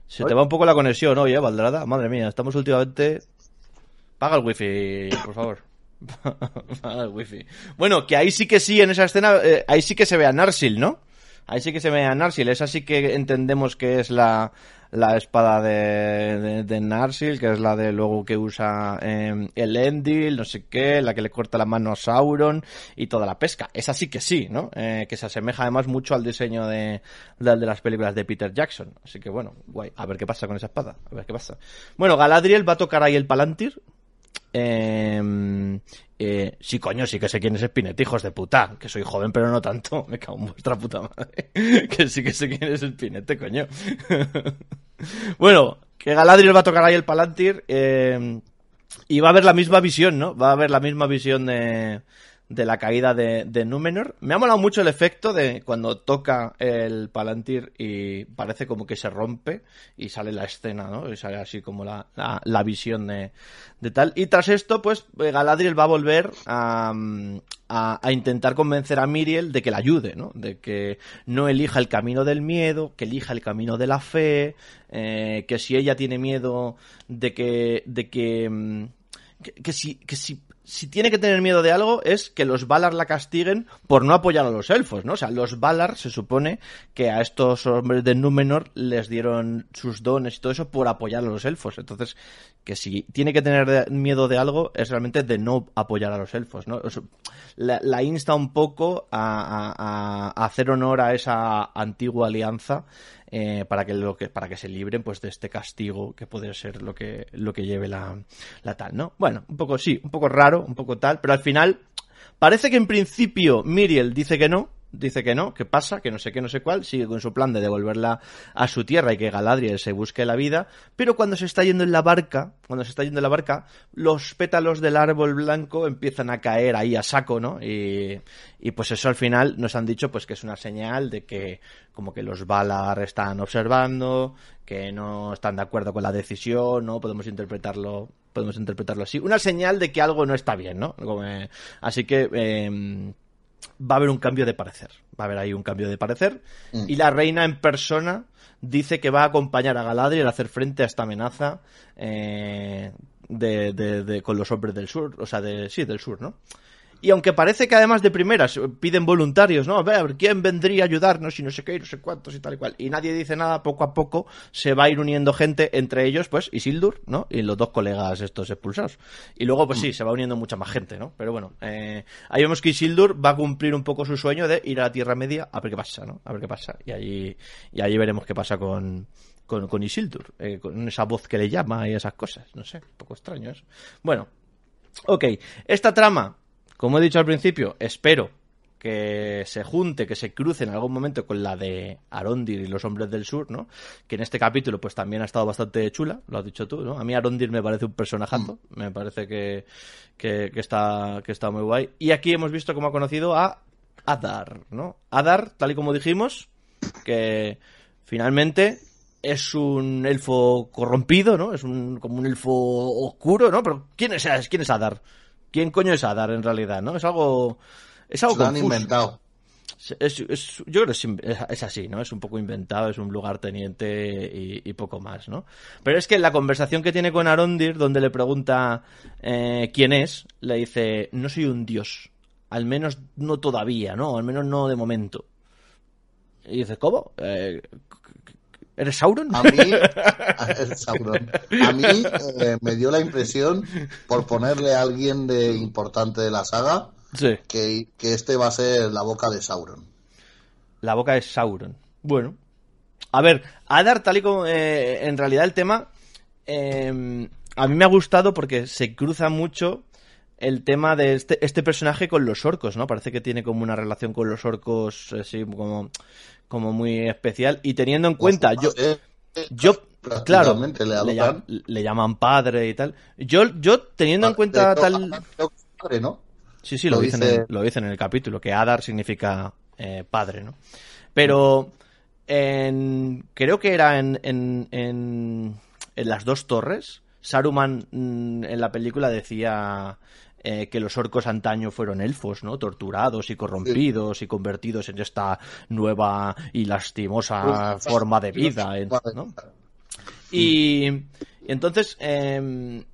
Se te va un poco la conexión hoy, ¿eh, Valdrada? Madre mía, estamos últimamente. Paga el wifi, por favor. Paga el wifi. Bueno, que ahí sí que sí, en esa escena, eh, ahí sí que se ve a Narsil, ¿no? Ahí sí que se ve a Narsil. Esa sí que entendemos que es la, la espada de, de, Narsil, que es la de luego que usa em, el Endil, no sé qué, la que le corta la mano a Sauron y toda la pesca. Esa sí que sí, ¿no? Eh, que se asemeja además mucho al diseño de, de, de, las películas de Peter Jackson. Así que bueno, guay. A ver qué pasa con esa espada. A ver qué pasa. Bueno, Galadriel va a tocar ahí el Palantir. Eh, eh, sí, coño, sí que sé quién es Spinetta, hijos de puta. Que soy joven, pero no tanto. Me cago en vuestra puta madre. que sí que sé quién es Spinetta, coño. bueno, que Galadriel va a tocar ahí el Palantir. Eh, y va a haber la misma visión, ¿no? Va a haber la misma visión de, de la caída de, de, Númenor. Me ha molado mucho el efecto de cuando toca el Palantir y parece como que se rompe y sale la escena, ¿no? Y sale así como la, la, visión de, de, tal. Y tras esto, pues Galadriel va a volver a, a, intentar convencer a Miriel de que la ayude, ¿no? De que no elija el camino del miedo, que elija el camino de la fe, eh, que si ella tiene miedo de que... De que mm, que, si, que si si tiene que tener miedo de algo es que los Valar la castiguen por no apoyar a los elfos, ¿no? O sea, los Valar se supone que a estos hombres de Númenor les dieron sus dones y todo eso por apoyar a los elfos. Entonces, que si tiene que tener miedo de algo es realmente de no apoyar a los elfos, ¿no? la, insta un poco a, a hacer honor a esa antigua alianza eh, para que lo que para que se libren pues de este castigo que puede ser lo que lo que lleve la, la tal no bueno un poco sí un poco raro un poco tal pero al final parece que en principio Miriel dice que no dice que no, que pasa, que no sé qué, no sé cuál, sigue con su plan de devolverla a su tierra y que Galadriel se busque la vida, pero cuando se está yendo en la barca, cuando se está yendo en la barca, los pétalos del árbol blanco empiezan a caer ahí a saco, ¿no? Y, y pues eso al final nos han dicho pues que es una señal de que como que los Valar están observando, que no están de acuerdo con la decisión, ¿no? Podemos interpretarlo podemos interpretarlo así. Una señal de que algo no está bien, ¿no? Eh, así que eh, va a haber un cambio de parecer. Va a haber ahí un cambio de parecer. Mm. Y la reina en persona dice que va a acompañar a Galadriel a hacer frente a esta amenaza eh, de, de, con los hombres del sur. O sea, de, sí, del sur, ¿no? Y aunque parece que además de primeras piden voluntarios, ¿no? A ver, ¿quién vendría a ayudarnos y no sé qué y no sé cuántos y tal y cual? Y nadie dice nada, poco a poco se va a ir uniendo gente, entre ellos, pues, Isildur, ¿no? Y los dos colegas estos expulsados. Y luego, pues sí, se va uniendo mucha más gente, ¿no? Pero bueno, eh, ahí vemos que Isildur va a cumplir un poco su sueño de ir a la Tierra Media a ver qué pasa, ¿no? A ver qué pasa. Y allí, y allí veremos qué pasa con, con, con Isildur, eh, con esa voz que le llama y esas cosas. No sé, un poco extraño eso. Bueno, ok, esta trama como he dicho al principio, espero que se junte, que se cruce en algún momento con la de Arondir y los hombres del sur, ¿no? Que en este capítulo pues también ha estado bastante chula, lo has dicho tú, ¿no? A mí Arondir me parece un personajazo, mm. me parece que, que, está, que está muy guay. Y aquí hemos visto cómo ha conocido a Adar, ¿no? Adar, tal y como dijimos, que finalmente es un elfo corrompido, ¿no? Es un, como un elfo oscuro, ¿no? Pero ¿quién es, quién es Adar? ¿Quién coño es Adar en realidad, no? Es algo... Es algo Se han inventado. Es, yo creo que es, así, ¿no? Es un poco inventado, es un lugar teniente y, poco más, ¿no? Pero es que la conversación que tiene con Arondir, donde le pregunta eh, quién es, le dice, no soy un dios, al menos no todavía, ¿no? Al menos no de momento. Y dice, ¿cómo? Eh, ¿Eres Sauron? A mí, Sauron. A mí eh, me dio la impresión, por ponerle a alguien de importante de la saga, que, este va a ser la boca de Sauron. La boca de Sauron. Bueno. A ver, Adar, tal y como eh, en realidad el tema, em, a mí me ha gustado porque se cruza mucho el tema de este, este, personaje con los orcos, ¿no? Parece que tiene como una relación con los orcos, así como, como muy especial. Y teniendo en cuenta, yo, yo claro, le, llaman, padre y tal. Yo, yo teniendo en cuenta tal... ¿no? Sí, sí, lo, dicen, En, lo dicen en el capítulo, que Adar significa eh, padre, ¿no? Pero en, creo que era en, en, en, las dos torres, Saruman mm, en la película decía eh, que los orcos antaño fueron elfos, ¿no? Torturados y corrompidos y convertidos en esta nueva y lastimosa forma de vida, ¿no? Y, y entonces... Eh,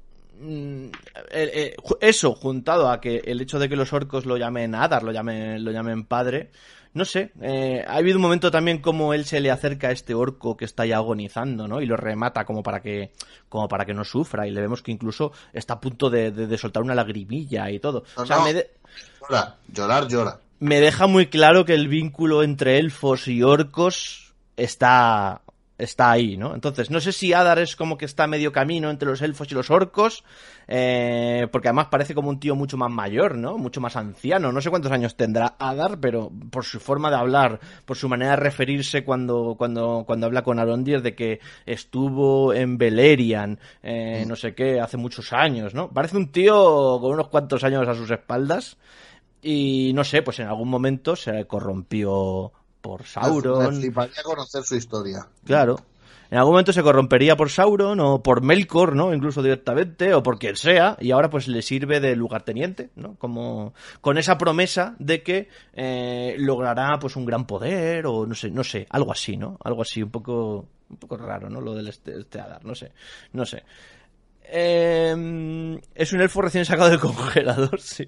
Mm, eh, eh, eso juntado a que el hecho de que los orcos lo llamen Adar, lo llamen, lo llamen padre, no sé, eh, ha habido un momento también como él se le acerca a este orco que está ya agonizando, ¿no? Y lo remata como para que, como para que no sufra y le vemos que incluso está a punto de, soltar una lagrimilla y todo. o sea, me llora, llorar, llora. Me deja muy claro que el vínculo entre elfos y orcos está está ahí, ¿no? Entonces, no sé si Adar es como que está medio camino entre los elfos y los orcos, eh, porque además parece como un tío mucho más mayor, ¿no? Mucho más anciano. No sé cuántos años tendrá Adar, pero por su forma de hablar, por su manera de referirse cuando, cuando, cuando habla con Arondir de que estuvo en Beleriand, eh, no sé qué, hace muchos años, ¿no? Parece un tío con unos cuantos años a sus espaldas. Y no sé, pues en algún momento se corrompió por Sauron. Me conocer su historia. Claro. En algún momento se corrompería por Sauron o por Melkor, ¿no? Incluso directamente, o por quien sea, y ahora pues le sirve de lugarteniente, ¿no? Como con esa promesa de que eh, logrará pues un gran poder, o no sé, no sé, algo así, ¿no? Algo así, un poco, un poco raro, ¿no? Lo del este, este Adar, no sé, no sé. Em, es un elfo recién sacado del congelador, sí.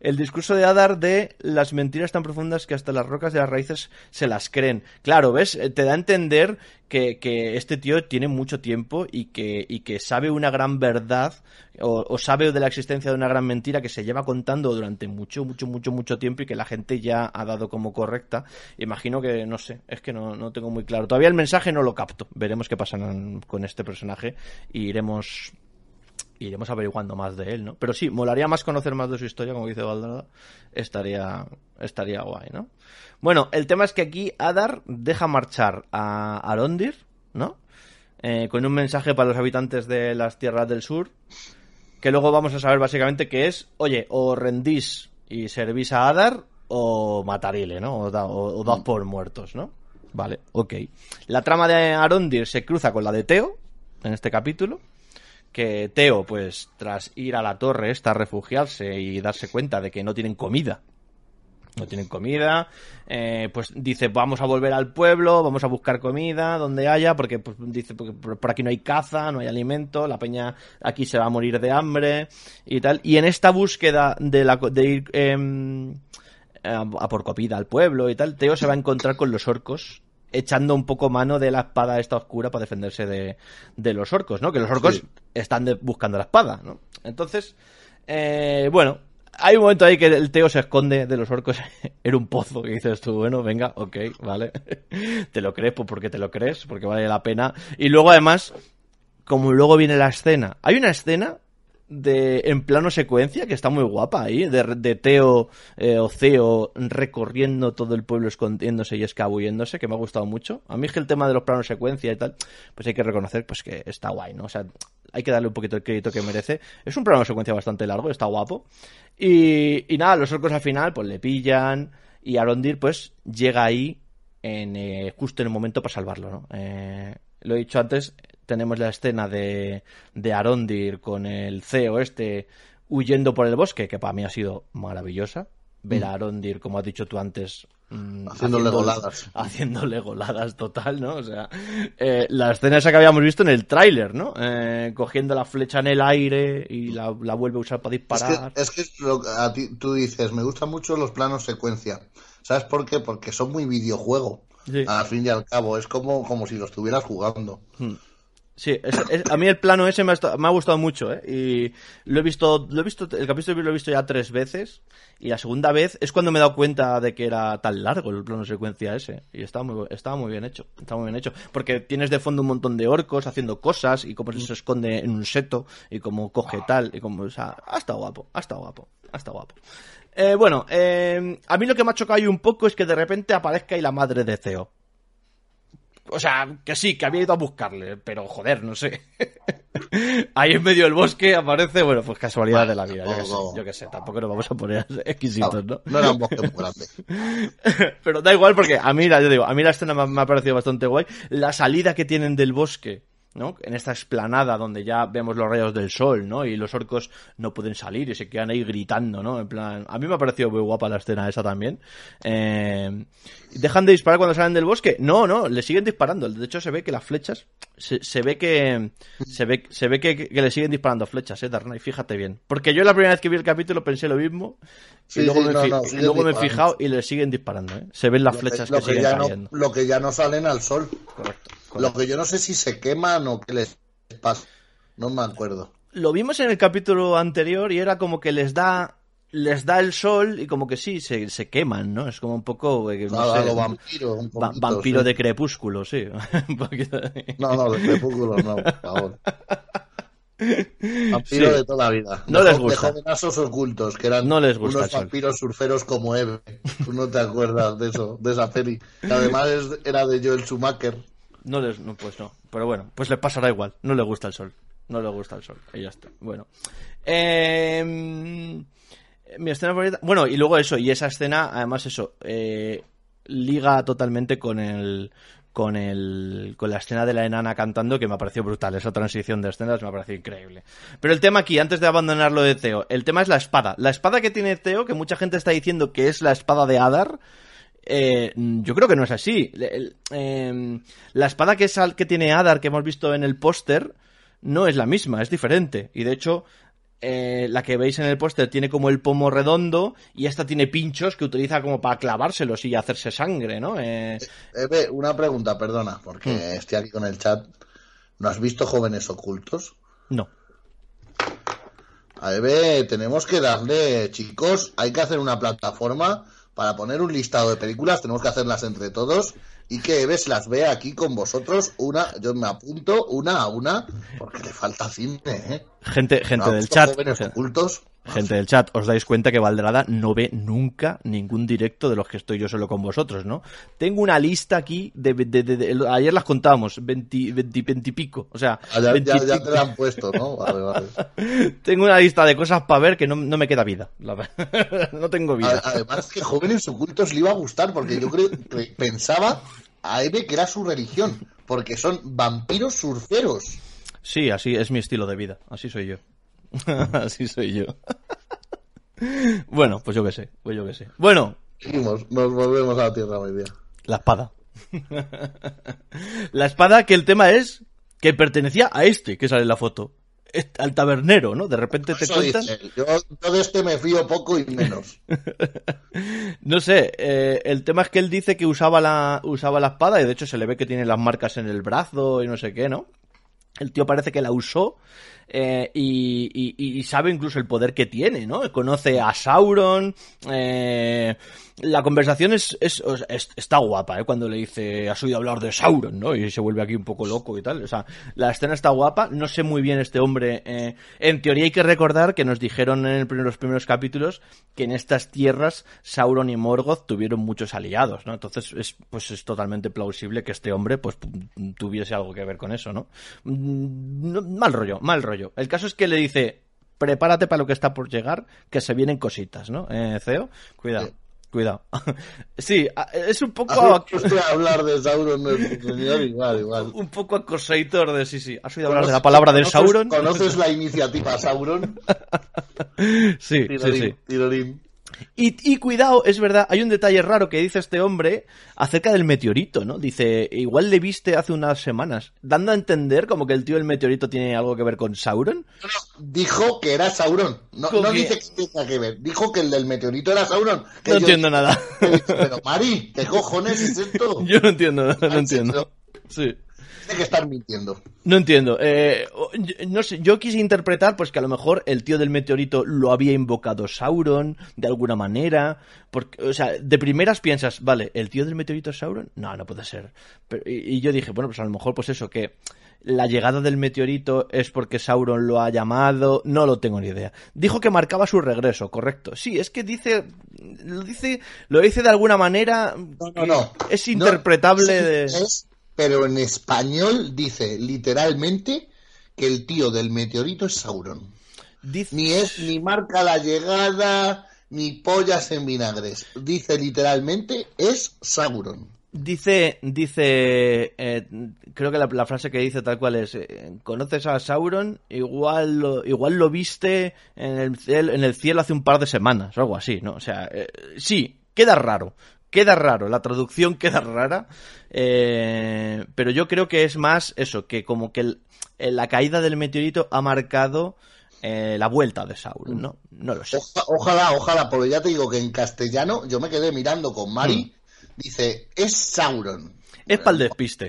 El discurso de Adar de las mentiras tan profundas que hasta las rocas de las raíces se las creen. Claro, ¿ves? Eh, te da a entender que, este tío tiene mucho tiempo y que, y que sabe una gran verdad o, sabe de la existencia de una gran mentira que se lleva contando durante mucho, mucho, mucho, mucho tiempo y que la gente ya ha dado como correcta. Imagino que, no sé, es que no, no tengo muy claro. Todavía el mensaje no lo capto. Veremos qué pasa con este personaje y iremos iremos averiguando más de él, ¿no? Pero sí, molaría más conocer más de su historia, como dice Valdarda, estaría, estaría guay, ¿no? Bueno, el tema es que aquí Adar deja marchar a Arondir, ¿no? Eh, con un mensaje para los habitantes de las tierras del sur, que luego vamos a saber básicamente que es, oye, o rendís y servís a Adar, o matarile, ¿no? O, da, por muertos, ¿no? Vale, ok. La trama de Arondir se cruza con la de Teo, en este capítulo, que Teo, pues tras ir a la torre esta a refugiarse y darse cuenta de que no tienen comida, no tienen comida, eh, pues dice vamos a volver al pueblo, vamos a buscar comida donde haya, porque pues, dice porque por aquí no hay caza, no hay alimento, la peña aquí se va a morir de hambre y tal. Y en esta búsqueda de, la, de ir em, a por comida al pueblo y tal, Teo se va a encontrar con los orcos echando un poco mano de la espada esta oscura para defenderse de, de los orcos, ¿no? Que los orcos están buscando la espada, ¿no? Entonces, eh, bueno, hay un momento ahí que el Teo se esconde de los orcos en un pozo y dices tú, bueno, venga, ok, vale. te lo crees, pues porque te lo crees, porque vale la pena. Y luego además, como luego viene la escena, hay una escena de en plano secuencia, que está muy guapa ahí, de, de Teo eh, o Ceo recorriendo todo el pueblo escondiéndose y escabulléndose, que me ha gustado mucho. A mí es que el tema de los planos secuencia y tal, pues hay que reconocer pues que está guay, ¿no? O sea, hay que darle un poquito el crédito que merece. Es un plano secuencia bastante largo, está guapo. Y, y nada, los orcos al final pues le pillan y Arondir pues llega ahí en, eh, justo en el momento para salvarlo, ¿no? Eh, lo he dicho antes, tenemos la escena de, de Arondir con el CEO este huyendo por el bosque, que para mí ha sido maravillosa. Ver a Arondir, como has dicho tú antes, mm, Haciéndole goladas. Haciéndole goladas total, ¿no? O sea, eh, la escena esa que habíamos visto en el tráiler, ¿no? Eh, cogiendo la flecha en el aire y la, la vuelve a usar para Es disparar. que, es que lo- a ti, tú dices, me gustan mucho los planos secuencia. ¿Sabes por qué? Porque son muy videojuego. Sí. Al fin y al cabo, es como, como si lo estuvieras jugando. Sí, es- a mí el plano ese me ha, me ha gustado mucho, ¿eh? Y lo he visto, lo he visto, el capítulo lo he visto ya tres veces y la segunda vez es cuando me he dado cuenta de que era tan largo el plano secuencia ese y estaba muy, estaba muy bien hecho, estaba muy bien hecho, porque tienes de fondo un montón de orcos haciendo cosas y cómo se esconde en un seto y cómo coge tal y como, o sea, ha estado guapo, ha estado guapo, ha estado guapo. Eh, bueno, eh, a mí lo que me ha chocado un poco es que de repente aparezca ahí la madre de Ceo. O sea, que sí, que había ido a buscarle, pero joder, no sé. Ahí en medio del bosque aparece, bueno, pues casualidad de la vida, yo que sé, tampoco. yo que sé, tampoco nos vamos a poner exquisitos, ¿no? No era un bosque muy grande. Pero da igual porque a mí, la- yo digo, a mí la escena me ha parecido bastante guay. La salida que tienen del bosque, ¿no? En esta explanada donde ya vemos los rayos del sol, ¿no? Y los orcos no pueden salir y se quedan ahí gritando, ¿no? En plan, a mí me ha parecido muy guapa la escena esa también. Eh, ¿Dejan de disparar cuando salen del bosque? No, no, le siguen disparando. De hecho, se ve que las flechas, se, se ve que, se ve, se ve que, que le siguen disparando flechas, eh, Darnay, fíjate bien. Porque yo la primera vez que vi el capítulo pensé lo mismo. Sí, y luego, sí, me, no, y siguen luego me he fijado y le siguen disparando, ¿eh? Se ven las Lo que- flechas lo que, siguen no, cayendo. lo que ya no salen al sol. Correcto, Lo correcto. que yo no sé si se queman o qué les pasa. No me acuerdo. Lo vimos en el capítulo anterior y era como que les da les da el sol y como que sí, se, se queman, ¿no? Es como un poco... eh, no sé, vampiro. Un va- poquito, vampiro sí. de crepúsculo, sí. No, no, de crepúsculo no, por favor. Vampiro Sí. de toda la vida. No les gusta. De jovenazos ocultos, que eran No les gusta unos vampiros surferos como Eve. Tú no te acuerdas de eso, de esa peli. Que además es- era de Joel Schumacher. No les, no, pues no. Pero bueno, pues les pasará igual. No le gusta el sol. No le gusta el sol. Y ya está. Bueno. Eh, mi escena favorita. Bueno, y luego eso. Y esa escena, además, eso. eh, liga totalmente con el. Con el. Con la escena de la enana cantando, que me ha parecido brutal. Esa transición de escenas me ha parecido increíble. Pero el tema aquí, antes de abandonar lo de Theo, el tema es la espada. La espada que tiene Theo, que mucha gente está diciendo que es la espada de Adar. Eh, yo creo que no es así. Eh, la espada que, es al- que tiene Adar, que hemos visto en el póster, no es la misma, es diferente. Y de hecho, eh, la que veis en el póster tiene como el pomo redondo y esta tiene pinchos que utiliza como para clavárselos y hacerse sangre, ¿no? Eh, una pregunta, perdona, porque Hmm. estoy aquí con el chat. ¿No has visto jóvenes ocultos? no. A Eve tenemos que darle, chicos, hay que hacer una plataforma para poner un listado de películas, tenemos que hacerlas entre todos y que Eve se las vea aquí con vosotros, una, yo me apunto una a una, porque le falta cine, ¿eh? Gente, gente ¿No has del chat. Jóvenes gente- ocultos. Gente del chat, os dais cuenta que Valderada no ve nunca ningún directo de los que estoy yo solo con vosotros, ¿no? Tengo una lista aquí de, de- de- de- ayer las contábamos, 20, 20, 20 y pico, o sea, Ah, ya, 20 ya- y ya pico. te la han puesto, ¿no? Vale, vale. Tengo una lista de cosas para ver que no, no me queda vida. no tengo vida. Además que jóvenes ocultos le iba a gustar, porque yo creo pensaba a Eve que era su religión, porque son vampiros surferos. Sí, así es mi estilo de vida. Así soy yo. así soy yo. bueno, pues yo qué sé. Pues yo qué sé. Bueno, Seguimos, nos volvemos a la Tierra Media. la espada. la espada que el tema es que pertenecía a este que sale en la foto. Al tabernero, ¿no? De repente te cuentan. Yo, yo de este me fío poco y menos. No sé, eh, el tema es que él dice que usaba la, usaba la espada y de hecho se le ve que tiene las marcas en el brazo y no sé qué, ¿no? El tío parece que la usó eh, y, y, sabe incluso el poder que tiene, ¿no? Conoce a Sauron, eh, la conversación es, es, está guapa, ¿eh? Cuando le dice, has oído hablar de Sauron, ¿no? Y se vuelve aquí un poco loco y tal. O sea, la escena está guapa. No sé muy bien este hombre. Eh, en teoría hay que recordar que nos dijeron en los primeros capítulos que en estas tierras Sauron y Morgoth tuvieron muchos aliados, ¿no? Entonces, es, pues es totalmente plausible que este hombre, pues, tuviese algo que ver con eso, ¿no? Mm, mal rollo, mal rollo. El caso es que le dice, prepárate para lo que está por llegar, que se vienen cositas, ¿no? Eh, Ceo, cuidado. Cuidado. Sí, es un poco. hablar de Sauron, igual, igual. Un poco acosator de sí, sí. ¿Has oído hablar de la palabra de Sauron? ¿Conoces la iniciativa Sauron? sí, sí, sí. Y, cuidado, es verdad, hay un detalle raro que dice este hombre acerca del meteorito, ¿no? Dice, igual le viste hace unas semanas, dando a entender como que el tío del meteorito tiene algo que ver con Sauron. dijo que era Sauron, no, dice que tenga que ver, dijo que el del meteorito era Sauron. no entiendo nada. Pero Mari, ¿qué cojones es esto? Yo no entiendo, no entiendo. Sí que mintiendo. No entiendo. Eh, no sé, yo quise interpretar pues que a lo mejor el tío del meteorito lo había invocado Sauron de alguna manera. Porque, o sea, de primeras piensas, vale, ¿el tío del meteorito es Sauron? No, no puede ser. y, yo dije, bueno, pues a lo mejor pues eso, que la llegada del meteorito es porque Sauron lo ha llamado, no lo tengo ni idea. Dijo que marcaba su regreso, correcto. Sí, es que dice, lo dice, lo dice de alguna manera. No, no, Es interpretable de pero en español dice literalmente que el tío del meteorito es Sauron. Ni es ni marca la llegada ni pollas en vinagres. Dice literalmente es Sauron. Dice, dice, eh, creo que la, frase que dice tal cual es, eh, ¿conoces a Sauron? Igual lo, igual lo viste en el, cielo, en el cielo hace un par de semanas o algo así, ¿no? O sea, eh, sí, queda raro, queda raro, la traducción queda rara, eh, pero yo creo que es más eso, que como que la caída del meteorito ha marcado eh, la vuelta de Sauron, ¿no? No lo sé. ojalá, ojalá, porque ya te digo que en castellano yo me quedé mirando con Mari, mm. dice, es Sauron. Es para el despiste.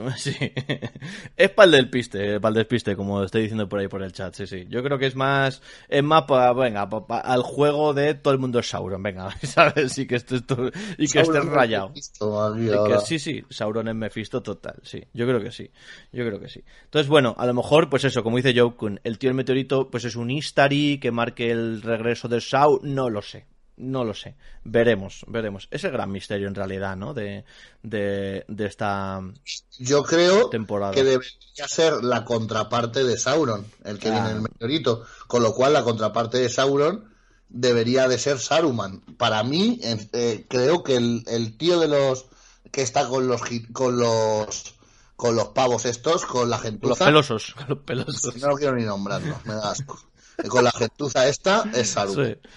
sí. Es para el despiste, para el despiste, como estoy diciendo por ahí por el chat, sí, sí. Yo creo que es más, es más para, venga, al juego de todo el mundo es Sauron, venga, ¿sabes? Sí que estés y que estés rayado. sí, sí, Sauron es Mephisto total, sí. Yo creo que sí. Yo creo que sí. Entonces, bueno, a lo mejor, pues eso, como dice Jokun, el tío del meteorito, pues es un Istari que marque el regreso de Sauron, no lo sé. No lo sé. Veremos, veremos. Es el gran misterio en realidad, ¿no? De, de, esta Yo creo que debería ser la contraparte de Sauron, el que viene en el meteorito. Con lo cual la contraparte de Sauron debería de ser Saruman. Para mí, eh, creo que el, tío de los que está con los con los con los pavos estos, con la gentuza. Los pelosos, los pelosos. No lo quiero ni nombrarlo, me da asco. Con la gentuza esta es Saruman. Sí,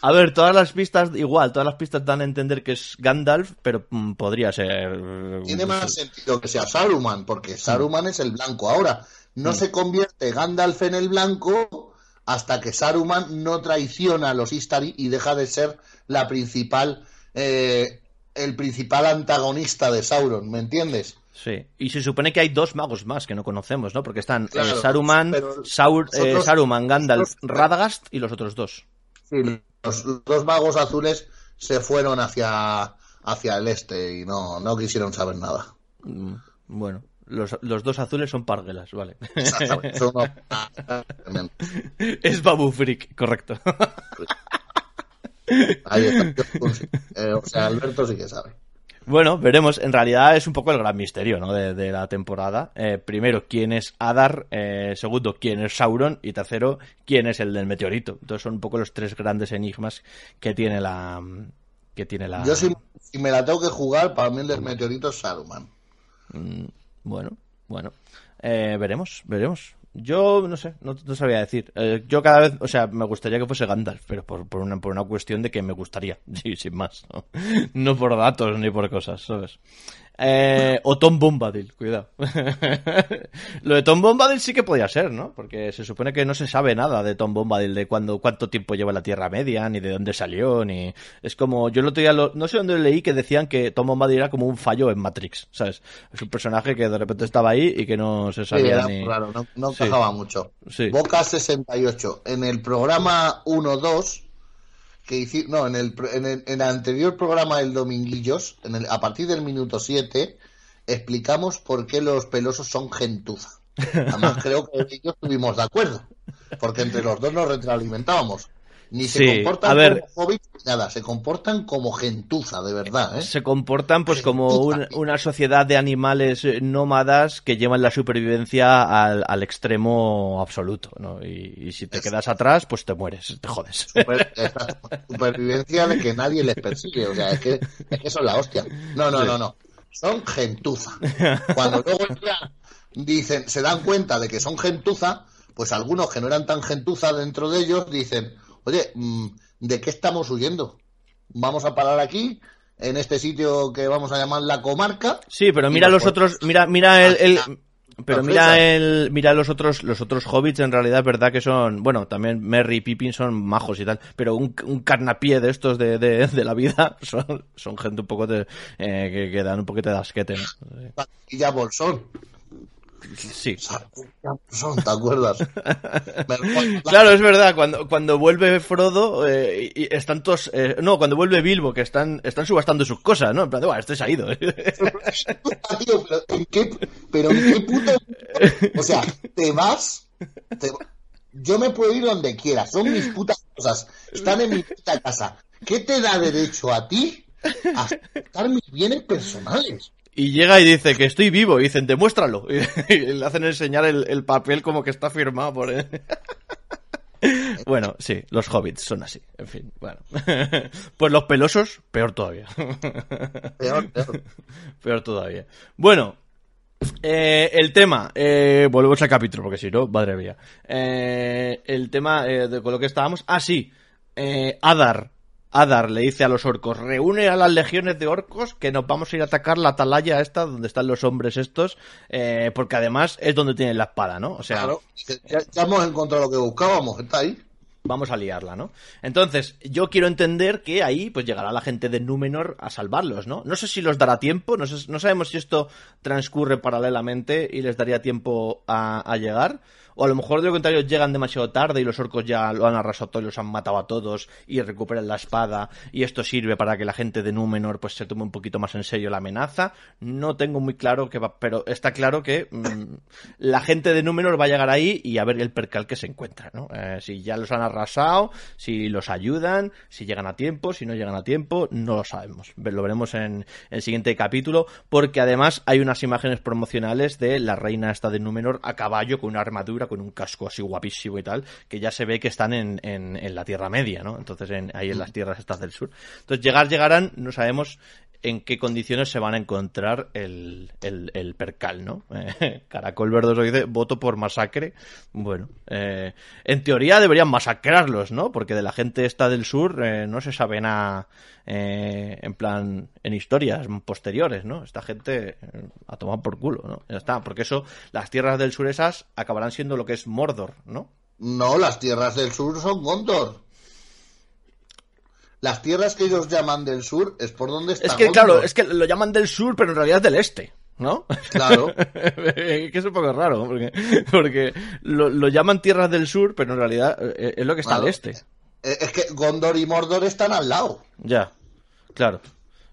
a ver, todas las pistas, igual, todas las pistas dan a entender que es Gandalf, pero mm, podría ser. Mm, Tiene más sentido que sea Saruman, porque Saruman es el blanco. Ahora, no mm. se convierte Gandalf en el blanco hasta que Saruman no traiciona a los Istari y deja de ser la principal, eh, el principal antagonista de Sauron, ¿me entiendes? Sí, y se supone que hay dos magos más que no conocemos, ¿no? Porque están eh, Saruman, eh, Saruman, Gandalf, Radagast y los otros dos los, dos magos azules se fueron hacia, hacia el este y no, no quisieron saber nada. Mm, bueno, los, dos azules son parguelas, vale. es Babu Freak, correcto. Ahí está. Eh, o sea, Alberto sí que sabe. Bueno, veremos. En realidad es un poco el gran misterio ¿no? de, la temporada. Eh, primero, quién es Adar. Eh, segundo, quién es Sauron. Y tercero, quién es el del meteorito. Entonces son un poco los tres grandes enigmas que tiene la. Que tiene la... Yo, si, me la tengo que jugar, para mí el del meteorito es Saruman. Mm, bueno, bueno. Eh, veremos, veremos. Yo no sé, no, sabía decir. Eh, yo cada vez, o sea, me gustaría que fuese Gandalf, pero por, por, una, por una cuestión de que me gustaría, sí, sin más. ¿no? por datos ni por cosas, ¿sabes? Eh, o Tom Bombadil, cuidado. Lo de Tom Bombadil sí que podía ser, ¿no? Porque se supone que no se sabe nada de Tom Bombadil, de cuándo, cuánto tiempo lleva la Tierra Media, ni de dónde salió, ni... Es como, yo el otro día, lo... no sé dónde leí que decían que Tom Bombadil era como un fallo en Matrix, ¿sabes? Es un personaje que de repente estaba ahí y que no se sabía Sí, era ni... raro, no, no Sí. encajaba mucho. Sí. Boca 68. En el programa 1-2, que hici- no, en el, en el, en el anterior programa del Dominguillos, en el, a partir del minuto 7, explicamos por qué los pelosos son gentuza. Además, creo que ellos estuvimos de acuerdo, porque entre los dos nos retroalimentábamos. Ni se Sí, comportan a ver. como hobbits, nada, se comportan como gentuza, de verdad, ¿eh? Se comportan pues como un- una sociedad de animales eh, nómadas que llevan la supervivencia al, al extremo absoluto, ¿no? Y, y si te quedas atrás, pues te mueres, te jodes. super- supervivencia de que nadie les persigue. O sea, es que, es que son la hostia. No, no, Sí. no, no. Son gentuza. Cuando luego ya dicen, se dan cuenta de que son gentuza, pues algunos que no eran tan gentuza dentro de ellos dicen, oye, mm, ¿de qué estamos huyendo? Vamos a parar aquí, en este sitio que vamos a llamar la comarca. Sí, pero mira los otros, mira, mira el, el- pero mira el, mira los otros, los otros hobbits en realidad es verdad que son, bueno, también Merry y Pippin son majos y tal, pero un, un carnapié de estos de, de, de la vida son, son gente un poco de, eh, que, que dan un poquito de asquete, ¿no? Y ya Bolsón. Sí. ¿te acuerdas? Claro, es verdad, cuando, cuando vuelve Frodo, eh, y están todos, eh, no, cuando vuelve Bilbo, que están, están subastando sus cosas, ¿no? En plan, de, "Buah, este se ha ido. Pero ¿en qué, pero en qué puto... O sea, te vas... te- Yo me puedo ir donde quiera, son mis putas cosas, están en mi puta casa. ¿Qué te da derecho a ti a sacar mis bienes personales? Y llega y dice que estoy vivo, y dicen, demuéstralo. Y, le hacen enseñar el, el papel como que está firmado por él. Bueno, sí, los hobbits son así, en fin, bueno. Pues los pelosos, peor todavía. Peor, peor. Peor todavía. Bueno, eh, el tema, eh, volvemos al capítulo, porque si no, madre mía. Eh, el tema eh, de con lo que estábamos. Ah, sí. Eh, Adar. Adar le dice a los orcos: reúne a las legiones de orcos que nos vamos a ir a atacar la atalaya esta, donde están los hombres estos, eh, porque además es donde tienen la espada, ¿no? O sea, Claro, ya, ya hemos encontrado lo que buscábamos, está ahí. vamos a liarla, ¿no? Entonces, yo quiero entender que ahí pues llegará la gente de Númenor a salvarlos, ¿no? No sé si los dará tiempo, no, sé- no sabemos si esto transcurre paralelamente y les daría tiempo a, a llegar. O a lo mejor de lo contrario llegan demasiado tarde y los orcos ya lo han arrasado todo y los han matado a todos y recuperan la espada y esto sirve para que la gente de Númenor pues se tome un poquito más en serio la amenaza. No tengo muy claro que va, pero está claro que mm, la gente de Númenor va a llegar ahí y a ver el percal que se encuentra, ¿no? Eh, si ya los han arrasado, si los ayudan, si llegan a tiempo, si no llegan a tiempo, no lo sabemos. Lo veremos en el siguiente capítulo, porque además hay unas imágenes promocionales de la reina esta de Númenor a caballo con una armadura, con un casco así guapísimo y tal, que ya se ve que están en, en- en la Tierra Media, ¿no? Entonces en- ahí en las tierras estas del sur. Entonces llegar, llegarán, no sabemos en qué condiciones se van a encontrar el, el, percal, ¿no? Eh, Caracol Verdoso dice, voto por masacre. Bueno, eh, en teoría deberían masacrarlos, ¿no? Porque de la gente esta del sur eh, no se sabe nada, eh, en plan, en historias posteriores, ¿no? Esta gente eh, a tomar por culo, ¿no? Está, porque eso, las tierras del sur esas acabarán siendo lo que es Mordor, ¿no? No, las tierras del sur son Gondor. Las tierras que ellos llaman del sur es por donde está Es que, claro, es que lo llaman del sur, pero en realidad es del este, ¿no? Claro. que es un poco raro, porque, porque lo, lo llaman tierras del sur, pero en realidad eh, es lo que está Claro. al este. Eh, Es que Gondor y Mordor están al lado. Ya, claro.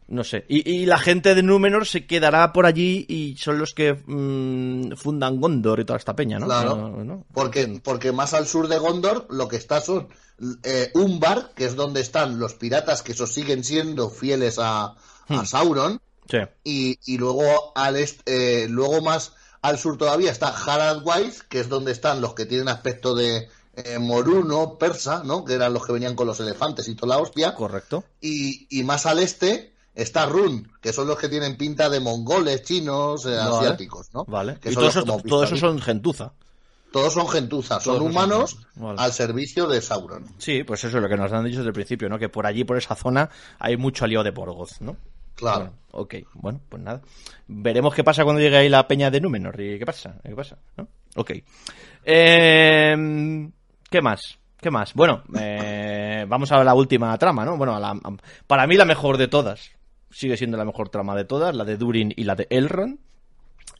No sé. Y, y la gente de Númenor se quedará por allí y son los que mm, fundan Gondor y toda esta peña, ¿no? Claro. No, no. Porque, porque más al sur de Gondor lo que está son eh, Umbar, que es donde están los piratas que esos siguen siendo fieles a, Hmm. a Sauron, Sí. y, y luego al est- eh, luego más al sur todavía está Harad Weiss, que es donde están los que tienen aspecto de eh, moruno, persa, ¿no? Que eran los que venían con los elefantes y toda la hostia. Correcto. Y, y más al este está Run, que son los que tienen pinta de mongoles, chinos, eh, Vale. asiáticos, ¿no? Vale. Que y todos esos todo eso son gentuza. todos son gentuzas, son Todos humanos vale. al servicio de Sauron. Sí, pues eso es lo que nos han dicho desde el principio, ¿no? Que por allí, por esa zona, hay mucho alío de Porgoz, ¿no? Claro. Bueno, ok, bueno, pues nada. Veremos qué pasa cuando llegue ahí la peña de Númenor y qué pasa, qué pasa, ¿no? Ok. Eh, ¿Qué más? ¿Qué más? Bueno, eh, vamos a la última trama, ¿no? Bueno, a la- a- para mí la mejor de todas. Sigue siendo la mejor trama de todas, la de Durin y la de Elrond.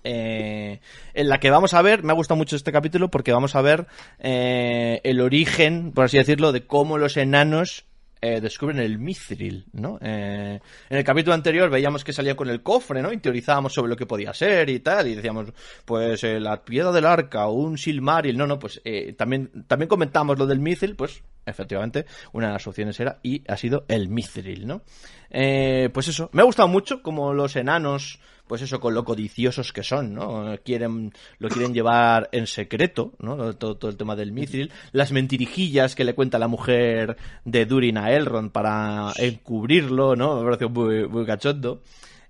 Eh, en la que vamos a ver, me ha gustado mucho este capítulo porque vamos a ver eh, el origen, por así decirlo, de cómo los enanos eh, descubren el mithril, ¿no? Eh, en el capítulo anterior veíamos que salía con el cofre, ¿no? Y teorizábamos sobre lo que podía ser y tal, y decíamos, pues la piedra del arca o un silmaril, no, no, pues también, también comentamos lo del mithril, pues efectivamente, una de las opciones era y ha sido el mithril, ¿no? Eh, pues eso, me ha gustado mucho como los enanos, pues eso, con lo codiciosos que son, ¿no? Quieren, lo quieren llevar en secreto, ¿no? Todo, todo el tema del mithril, las mentirijillas que le cuenta la mujer de Durin a Elrond para encubrirlo, ¿no? Me pareció muy, muy cachondo.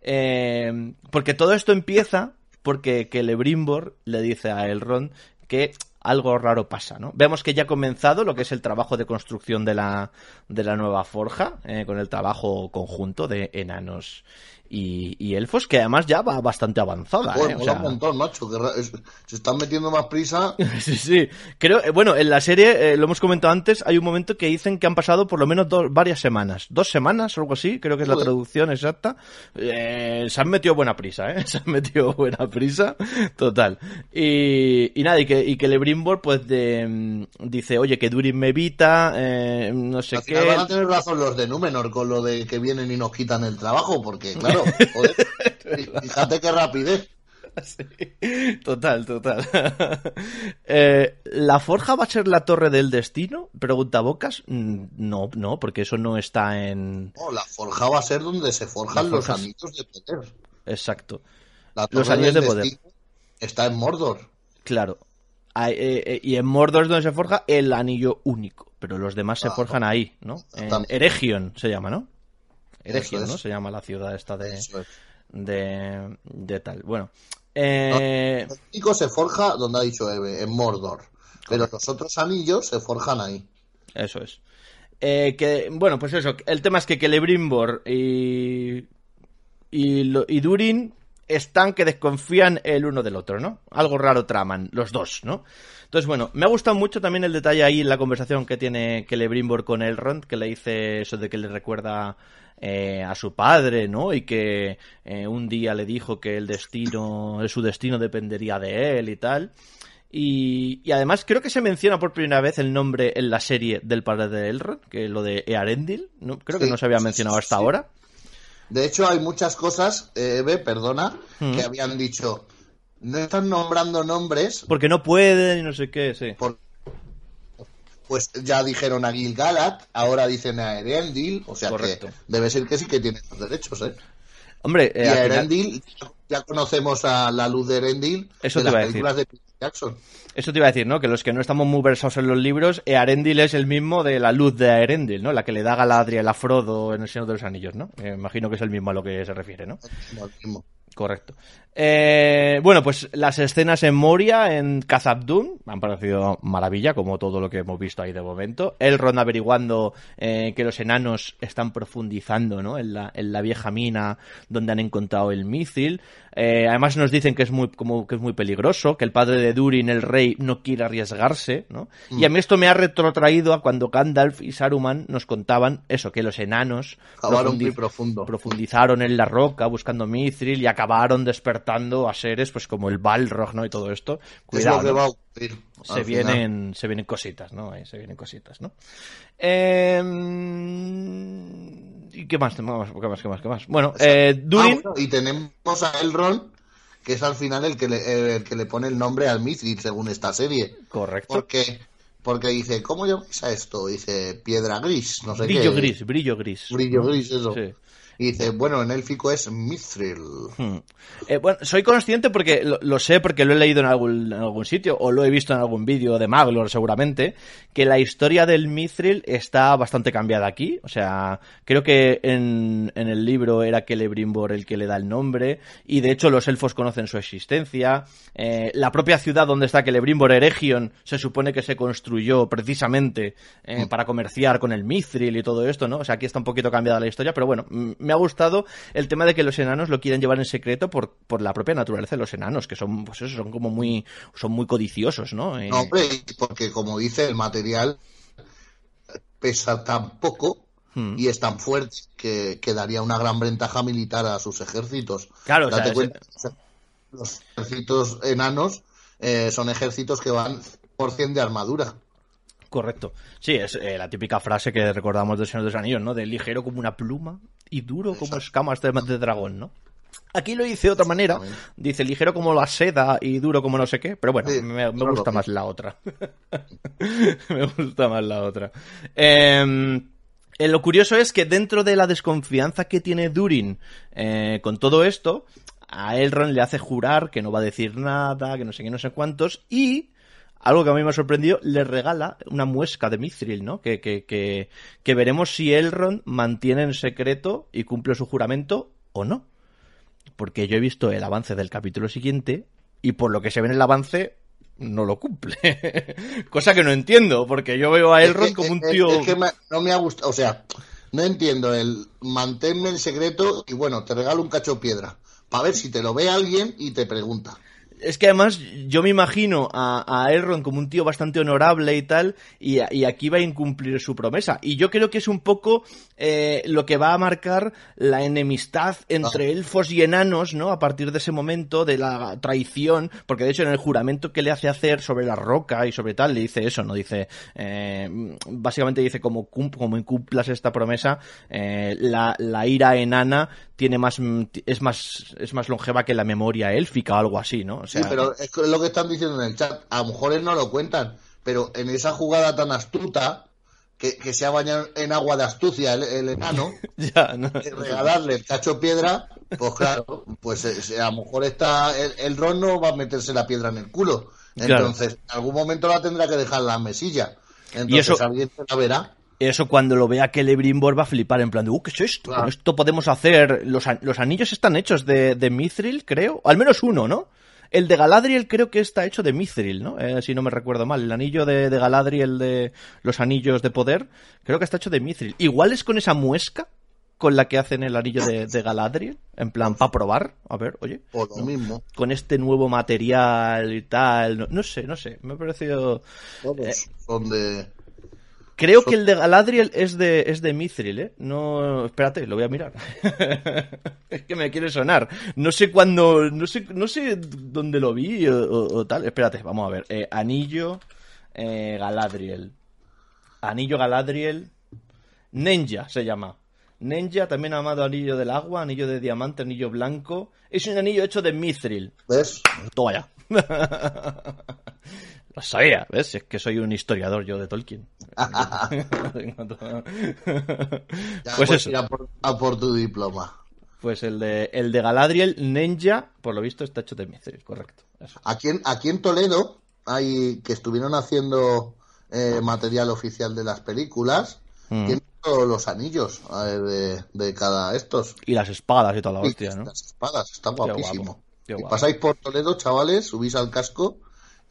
Eh, porque todo esto empieza porque Celebrimbor le dice a Elrond que algo raro pasa, ¿no? Vemos que ya ha comenzado lo que es el trabajo de construcción de la, de la nueva forja, eh, con el trabajo conjunto de enanos y, y elfos, que además ya va bastante avanzada, Joder, ¿eh? O sea, un montón, macho. que es- se están metiendo más prisa. Sí, sí. Creo, eh, bueno, en la serie, eh, lo hemos comentado antes, hay un momento que dicen que han pasado por lo menos dos, varias semanas. Dos semanas o algo así, creo que es la Joder. traducción exacta. Eh, se han metido buena prisa, ¿eh? Se han metido buena prisa, total. Y, y nada, y que, y que Lebrimbor, pues, de, mm, dice, oye, que Durin me evita, eh, no sé Al qué. final van a tener razón los de Númenor con lo de que vienen y nos quitan el trabajo, porque claro, joder, fíjate qué rapidez. Sí, total, total. Eh, ¿La forja va a ser la torre del destino? Pregunta Bocas. Mm, No, no, porque eso no está en... No, la forja va a ser donde se forjan los anillos de poder. Exacto. La Los anillos del de poder. Está en Mordor. Claro. Hay, eh, eh, y en Mordor es donde se forja el anillo único, pero los demás se forjan ahí, ¿no? En. Eregion se llama, ¿no? ¿No? Se llama la ciudad esta de, es. de, de tal. Bueno. Eh, El único se forja donde ha dicho Eve, en Mordor. Pero los otros anillos se forjan ahí. Eso es. Eh, que, bueno, pues eso. El tema es que Celebrimbor y, y, y Durin están que desconfían el uno del otro, ¿no? Algo raro traman, los dos, ¿no? Entonces, bueno, me ha gustado mucho también el detalle ahí en la conversación que tiene Celebrimbor con Elrond, que le dice eso de que le recuerda eh, a su padre, ¿no? Y que eh, un día le dijo que el destino, su destino dependería de él y tal. Y, y además creo que se menciona por primera vez el nombre en la serie del padre de Elrond, que es lo de Earendil, ¿no? Creo que no se había mencionado hasta sí. ahora. De hecho, hay muchas cosas, eh, Eve, perdona, Mm. que habían dicho. No están nombrando nombres, Porque no pueden y no sé qué, sí. Pues ya dijeron a Gil-galad, ahora dicen a Erendil, o sea Correcto. que debe ser que sí que tienen los derechos, ¿eh? Hombre, eh, y final- Erendil, ya conocemos a la luz de Erendil Eso de te las iba a decir. películas de Peter Jackson. Eso te iba a decir, ¿no? Que los que no estamos muy versados en los libros, Earendil es el mismo de la luz de Earendil, ¿no? La que le da Galadriel a Frodo en El Señor de los Anillos, ¿no? Eh, imagino que es el mismo a lo que se refiere, ¿no? No, el mismo. Correcto. Eh, bueno, pues las escenas en Moria, en Khazad-dûm, me han parecido maravilla, como todo lo que hemos visto ahí de momento. Elrond averiguando eh, que los enanos están profundizando, ¿no? En la, en la vieja mina donde han encontrado el mísil. Eh, además nos dicen que es muy, como, que es muy peligroso, que el padre de Durin, el rey, no quiere arriesgarse, ¿no? Y a mí esto me ha retrotraído a cuando Gandalf y Saruman nos contaban eso, que los enanos profundo. profundizaron en la roca buscando mithril y acabaron despertando a seres pues como el Balrog, ¿no? Y todo esto. Es Cuidado, se final. vienen, se vienen cositas, ¿no? Ahí se vienen cositas, ¿no? Eh, ¿Y qué más? ¿Qué más? ¿Qué más? ¿Qué más? Bueno, eh, Ah, Durin... bueno, y tenemos a Elrond, que es al final el que le, eh, el que le pone el nombre al Mithril, según esta serie. Correcto. Porque, porque dice, ¿cómo llamáis a esto? Dice, piedra gris, no sé Brillo qué. gris, brillo gris. Brillo gris, eso. Sí. Y dice, bueno, en élfico es Mithril. Hmm. Eh, bueno, soy consciente porque lo, lo sé porque lo he leído en algún, en algún sitio o lo he visto en algún vídeo de Maglor seguramente, que la historia del Mithril está bastante cambiada aquí. O sea, creo que en, en el libro era Celebrimbor el que le da el nombre y de hecho los elfos conocen su existencia. Eh, la propia ciudad donde está Celebrimbor, Eregion, se supone que se construyó precisamente eh, para comerciar con el Mithril y todo esto, ¿no? O sea, aquí está un poquito cambiada la historia, pero bueno, me ha gustado el tema de que los enanos lo quieren llevar en secreto por, por la propia naturaleza de los enanos, que son, pues eso, son como muy, son muy codiciosos, ¿no? Eh, No, hombre, porque como dice, el material pesa tan poco hmm. y es tan fuerte que, que daría una gran ventaja militar a sus ejércitos. Claro, o Date sea, cuenta, los ejércitos enanos eh, son ejércitos que van por cien de armadura. Correcto. Sí, es eh, la típica frase que recordamos del Señor de los Anillos, ¿no? De ligero como una pluma y duro como escamas de, de dragón, ¿no? Aquí lo dice de otra manera. Dice ligero como la seda y duro como no sé qué. Pero bueno, Sí, me, gusta más la otra. me gusta más la otra. Eh, eh, lo curioso es que dentro de la desconfianza que tiene Durin eh, con todo esto, a Elrond le hace jurar que no va a decir nada, que no sé qué, no sé cuántos, y algo que a mí me ha sorprendido, le regala una muesca de Mithril, ¿no? Que, que, que, que veremos si Elrond mantiene en secreto y cumple su juramento o no. Porque yo he visto el avance del capítulo siguiente y por lo que se ve en el avance no lo cumple. Cosa que no entiendo, porque yo veo a Elrond Es que- como un tío... es que me- no me ha gustado, o sea, no entiendo el manténme el secreto y bueno, te regalo un cacho de piedra. Para ver si te lo ve alguien y te pregunta. Es que además yo me imagino a, a Elrond como un tío bastante honorable y tal, y, y aquí va a incumplir su promesa. Y yo creo que es un poco eh, lo que va a marcar la enemistad entre elfos y enanos, ¿no? A partir de ese momento de la traición, porque de hecho en el juramento que le hace hacer sobre la roca y sobre tal, le dice eso, ¿no? Dice, eh, básicamente dice, como, como incumplas esta promesa, eh, la, la ira enana tiene más, es más, es más longeva que la memoria élfica o algo así, ¿no? Sí, pero es lo que están diciendo en el chat. A lo mejor él no lo cuentan, pero en esa jugada tan astuta, que, que se ha bañado en agua de astucia el, el enano, ya, no. regalarle el cacho piedra, pues claro, pues eh, a lo mejor está el, el ron no va a meterse la piedra en el culo. Claro. Entonces, en algún momento la tendrá que dejar en la mesilla. Entonces, Y eso- alguien se la verá. Eso cuando lo vea Celebrimbor va a flipar en plan de, uh, ¿qué es esto? Claro. Con esto podemos hacer... Los, an- los anillos están hechos de, de Mithril, creo. Al menos uno, ¿no? El de Galadriel creo que está hecho de Mithril, ¿no? Eh, si no me recuerdo mal. El anillo de, de Galadriel de los anillos de poder, creo que está hecho de Mithril. Igual es con esa muesca con la que hacen el anillo de, de Galadriel. En plan, para probar. A ver, oye. O lo mismo. Con este nuevo material y tal. No, no sé, no sé. Me ha parecido... Todos Eh. son de. Creo que el de Galadriel es de, es de Mithril, ¿eh? No, espérate, lo voy a mirar. es que me quiere sonar. No sé cuándo, no sé, no sé dónde lo vi o, o- o tal. Espérate, vamos a ver. Eh, anillo eh, Galadriel. Anillo Galadriel. Ninja se llama. Ninja, también llamado anillo del agua, anillo de diamante, anillo blanco. Es un anillo hecho de Mithril. ¿Ves? Toma ya. Lo sabía, ¿ves? Es que soy un historiador yo de Tolkien. Ya pues puedes eso, ir a por, a por tu diploma. pues el de, el de Galadriel Ninja, por lo visto está hecho de Mithril, correcto. Eso. Aquí en, aquí en Toledo hay que estuvieron haciendo eh, material oficial de las películas. Mm. Tienen todos los anillos eh, de, de cada estos. Y las espadas y toda la hostia, ¿no? Las espadas, está guapo, guapísimo. Si guapo. pasáis por Toledo, chavales, subís al casco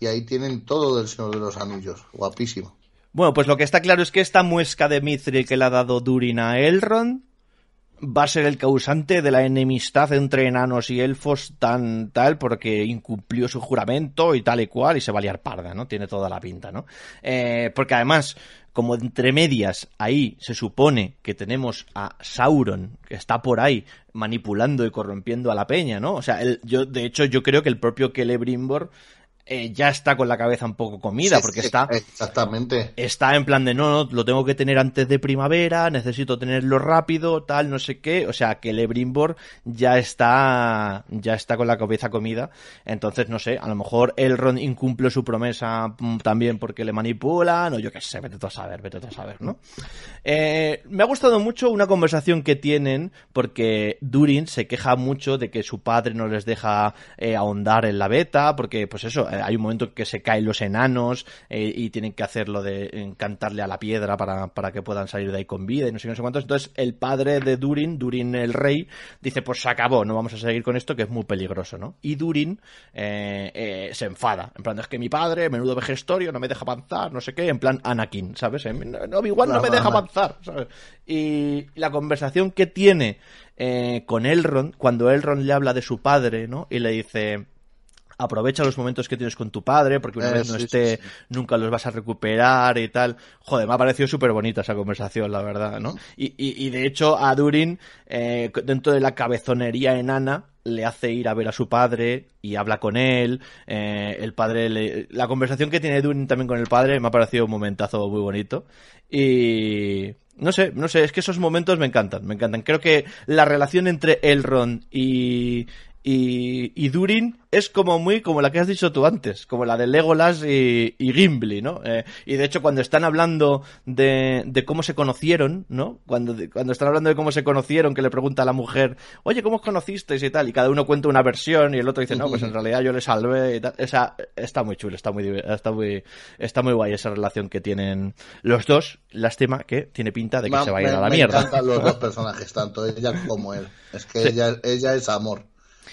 y ahí tienen todo del Señor de los Anillos. Guapísimo. Bueno, pues lo que está claro es que esta muesca de Mithril que le ha dado Durin a Elrond va a ser el causante de la enemistad entre enanos y elfos tan tal porque incumplió su juramento y tal y cual y se va a liar parda, ¿no? Tiene toda la pinta, ¿no? Eh, porque además, como entre medias ahí se supone que tenemos a Sauron que está por ahí manipulando y corrompiendo a la peña, ¿no? O sea, yo de hecho yo creo que el propio Celebrimbor eh, ya está con la cabeza un poco comida Sí, porque sí, está Exactamente. está en plan de no, no, lo tengo que tener antes de primavera, necesito tenerlo rápido, tal, no sé qué, o sea que Lebrimbor ya está ya está con la cabeza comida, entonces no sé, a lo mejor Elrond incumple su promesa mm, también porque le manipulan, o yo qué sé, vete tú a saber, vete tú a saber, ¿no? Eh, me ha gustado mucho una conversación que tienen porque Durin se queja mucho de que su padre no les deja eh, ahondar en la beta, porque pues eso, hay un momento que se caen los enanos eh, y tienen que hacerlo de encantarle a la piedra para, para que puedan salir de ahí con vida y no sé no sé cuántos. Entonces el padre de Durin, Durin el rey, dice, pues se acabó, no vamos a seguir con esto que es muy peligroso, ¿no? Y Durin eh, eh, se enfada, en plan, es que mi padre, menudo vejestorio, no me deja avanzar, no sé qué, en plan Anakin, ¿sabes? No, igual no me deja avanzar, ¿sabes? Y la conversación que tiene eh, con Elrond, cuando Elrond le habla de su padre, ¿no? Y le dice, aprovecha los momentos que tienes con tu padre, porque una Eh, vez no sí, esté, sí, sí. nunca los vas a recuperar y tal. Joder, me ha parecido súper bonita esa conversación, la verdad, ¿no? Y, y, y de hecho, a Durin, eh, dentro de la cabezonería enana, le hace ir a ver a su padre y habla con él. eh, el padre, le- la conversación que tiene Durin también con el padre me ha parecido un momentazo muy bonito. Y no sé, no sé, es que esos momentos me encantan, me encantan. Creo que la relación entre Elrond y, y, y Durin es como muy como la que has dicho tú antes, como la de Legolas y, y Gimli, ¿no? Eh, y de hecho cuando están hablando de, de cómo se conocieron, ¿no? Cuando, cuando están hablando de cómo se conocieron, que le pregunta a la mujer, oye, ¿cómo os conocisteis y tal? Y cada uno cuenta una versión y el otro dice, no, pues en realidad yo le salvé y tal. Esa, está muy chulo, está muy, está muy, está muy guay esa relación que tienen los dos. Lástima que tiene pinta de que se va a ir me- a la me mierda. encantan los dos personajes, tanto ella como él. Es que Sí. ella, ella es amor.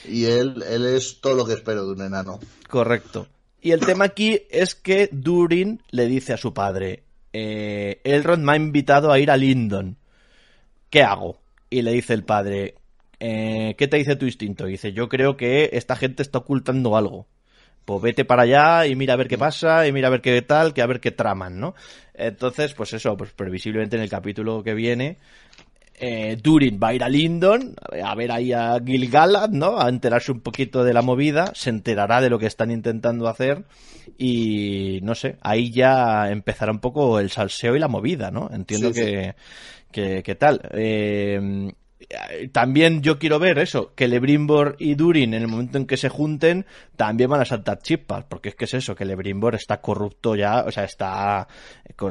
Y él, él es todo lo que espero de un enano. Correcto. Y el tema aquí es que Durin le dice a su padre, eh, Elrond me ha invitado a ir a Lindon. ¿Qué hago? Y le dice el padre, eh, ¿qué te dice tu instinto? Y dice, yo creo que esta gente está ocultando algo. Pues vete para allá y mira a ver qué pasa y mira a ver qué tal, que a ver qué traman, ¿no? Entonces, pues eso, pues previsiblemente en el capítulo que viene, eh, Durin va a ir a Lindon a ver ahí a Gil-galad, ¿no? A enterarse un poquito de la movida, se enterará de lo que están intentando hacer y no sé, ahí ya empezará un poco el salseo y la movida, ¿no? Entiendo Sí, sí. que, que, que tal. Eh, también yo quiero ver eso, que Lebrimbor y Durin en el momento en que se junten también van a saltar chispas, porque es que es eso, que Lebrimbor está corrupto ya, o sea, está,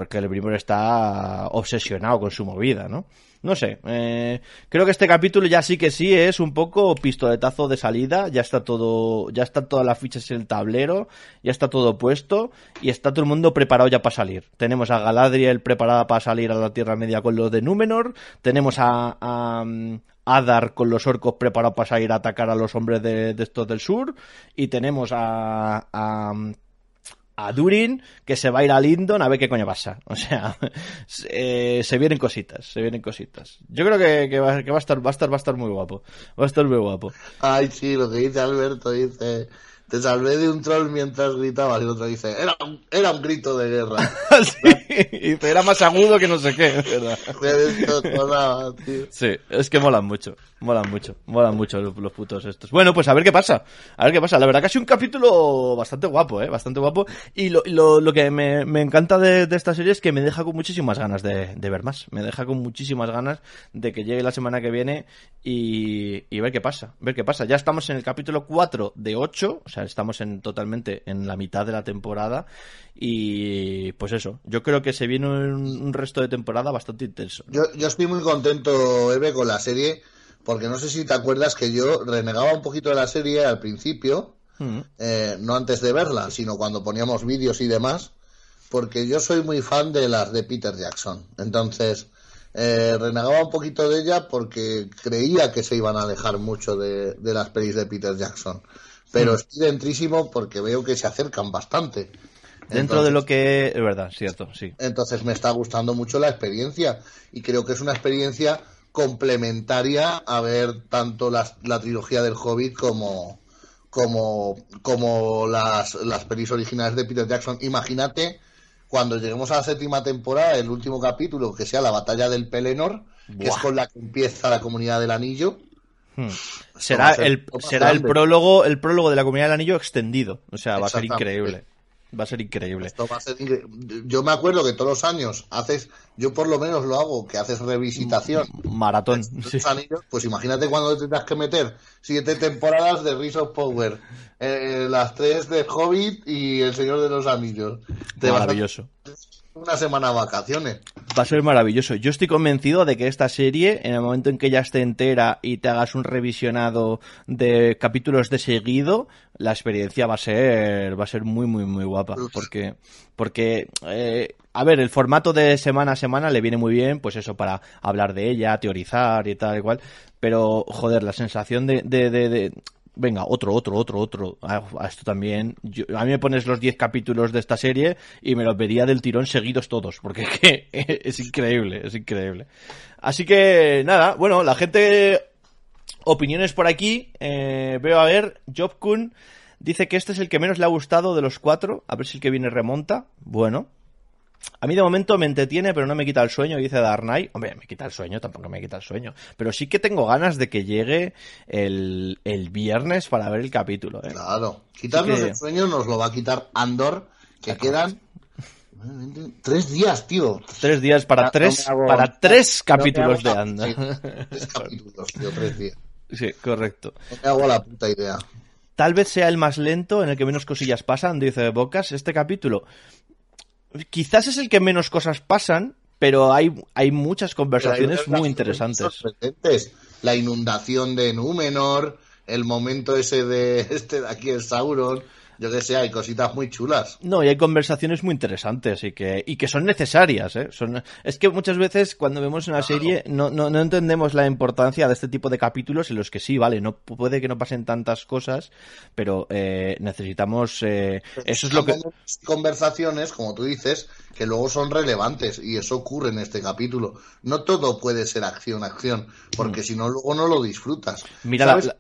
que Lebrimbor está obsesionado con su movida, ¿no? No sé, eh, creo que este capítulo ya sí que sí es un poco pistoletazo de salida, ya está todo, ya están todas las fichas en el tablero, ya está todo puesto y está todo el mundo preparado ya para salir. Tenemos a Galadriel preparada para salir a la Tierra Media con los de Númenor, tenemos a, a mm, Adar con los orcos preparados para salir a atacar a los hombres de, de estos del sur y tenemos a, a a Durin que se va a ir a Lindon a ver qué coño pasa. O sea, se, se vienen cositas, se vienen cositas. Yo creo que, que va a estar, va a estar, va a estar muy guapo. Va a estar muy guapo. Ay, sí, lo que dice Alberto, dice, te salvé de un troll mientras gritabas, y el otro dice, era un, era un grito de guerra. sí, y dice, era más agudo que no sé qué, ¿verdad? Tío. Sí, es que molan mucho, molan mucho, molan mucho los, los putos estos. Bueno, pues a ver qué pasa, a ver qué pasa. La verdad que ha sido un capítulo bastante guapo, eh, bastante guapo. Y lo, lo, lo que me, me encanta de, de, esta serie es que me deja con muchísimas ganas de, de, ver más. Me deja con muchísimas ganas de que llegue la semana que viene y, y ver qué pasa, ver qué pasa. Ya estamos en el capítulo 4 de 8, o sea, estamos en, totalmente en la mitad de la temporada y pues eso, yo creo que se viene un, un resto de temporada bastante intenso. Yo, yo estoy muy contento, Eve, con la serie, porque no sé si te acuerdas que yo renegaba un poquito de la serie al principio, Mm. eh, no antes de verla, sino cuando poníamos vídeos y demás, porque yo soy muy fan de las de Peter Jackson. Entonces, eh, renegaba un poquito de ella porque creía que se iban a alejar mucho de, de las pelis de Peter Jackson. Pero Mm. estoy dentrísimo porque veo que se acercan bastante. Dentro de lo que es verdad, cierto, sí. Entonces me está gustando mucho la experiencia y creo que es una experiencia complementaria a ver tanto las- la trilogía del Hobbit como como como las, las pelis originales de Peter Jackson. Imagínate cuando lleguemos a la séptima temporada, el último capítulo, que sea la batalla del Pelennor, que es Buah. con la que empieza la comunidad del anillo. Hmm. Será el será el prólogo el prólogo de la comunidad del anillo extendido, o sea, va a ser increíble. Va a ser increíble. Esto va a ser incre- Yo me acuerdo que todos los años haces, yo por lo menos lo hago, que haces revisitación Maratón. Sí. anillos, pues imagínate cuando tendrás que meter siete temporadas de Rise of Power, eh, las tres de Hobbit y El Señor de los Anillos. Te vas a- Maravilloso. Una semana de vacaciones. Va a ser maravilloso. Yo estoy convencido de que esta serie, en el momento en que ya esté entera y te hagas un revisionado de capítulos de seguido, la experiencia va a ser, va a ser muy, muy, muy guapa. Porque, porque, eh, a ver, el formato de semana a semana le viene muy bien, pues eso, para hablar de ella, teorizar y tal y cual. Pero, joder, la sensación de, de, de, venga, otro, otro, otro, otro. A, esto también. a mí me pones los 10 capítulos de esta serie y me los vería del tirón seguidos todos, porque es increíble, es increíble. Así que, nada, bueno, la gente. Opiniones por aquí. Eh, veo a ver, Jobkun dice que este es el que menos le ha gustado de los cuatro. A ver si el que viene remonta. Bueno, a mí de momento me entretiene, pero no me quita el sueño, dice Darnay. Hombre, me quita el sueño, tampoco me quita el sueño. Pero sí que tengo ganas de que llegue el, viernes para ver el capítulo. ¿eh? Claro, quitarnos el sueño nos lo va a quitar Andor, que quedan tres días, tío. Tres días para tres, para tres capítulos de Andor. tres capítulos, tío, tres días. Sí, correcto. No me hago la puta idea. Tal vez sea el más lento, en el que menos cosillas pasan, dice Bocas. Este capítulo quizás es el que menos cosas pasan, pero hay, hay muchas conversaciones muy interesantes. La inundación de Númenor, el momento ese de este de aquí en Sauron yo que sé, hay cositas muy chulas. No, y hay conversaciones muy interesantes y que, y que son necesarias, ¿eh? Son, es que muchas veces cuando vemos una serie no, no, no, entendemos la importancia de este tipo de capítulos en los que sí, vale, no puede que no pasen tantas cosas, pero eh, necesitamos... Eh, eso es lo que... Conversaciones, como tú dices, que luego son relevantes y eso ocurre en este capítulo. No todo puede ser acción, acción, porque mm. si no, luego no lo disfrutas. Mira, la,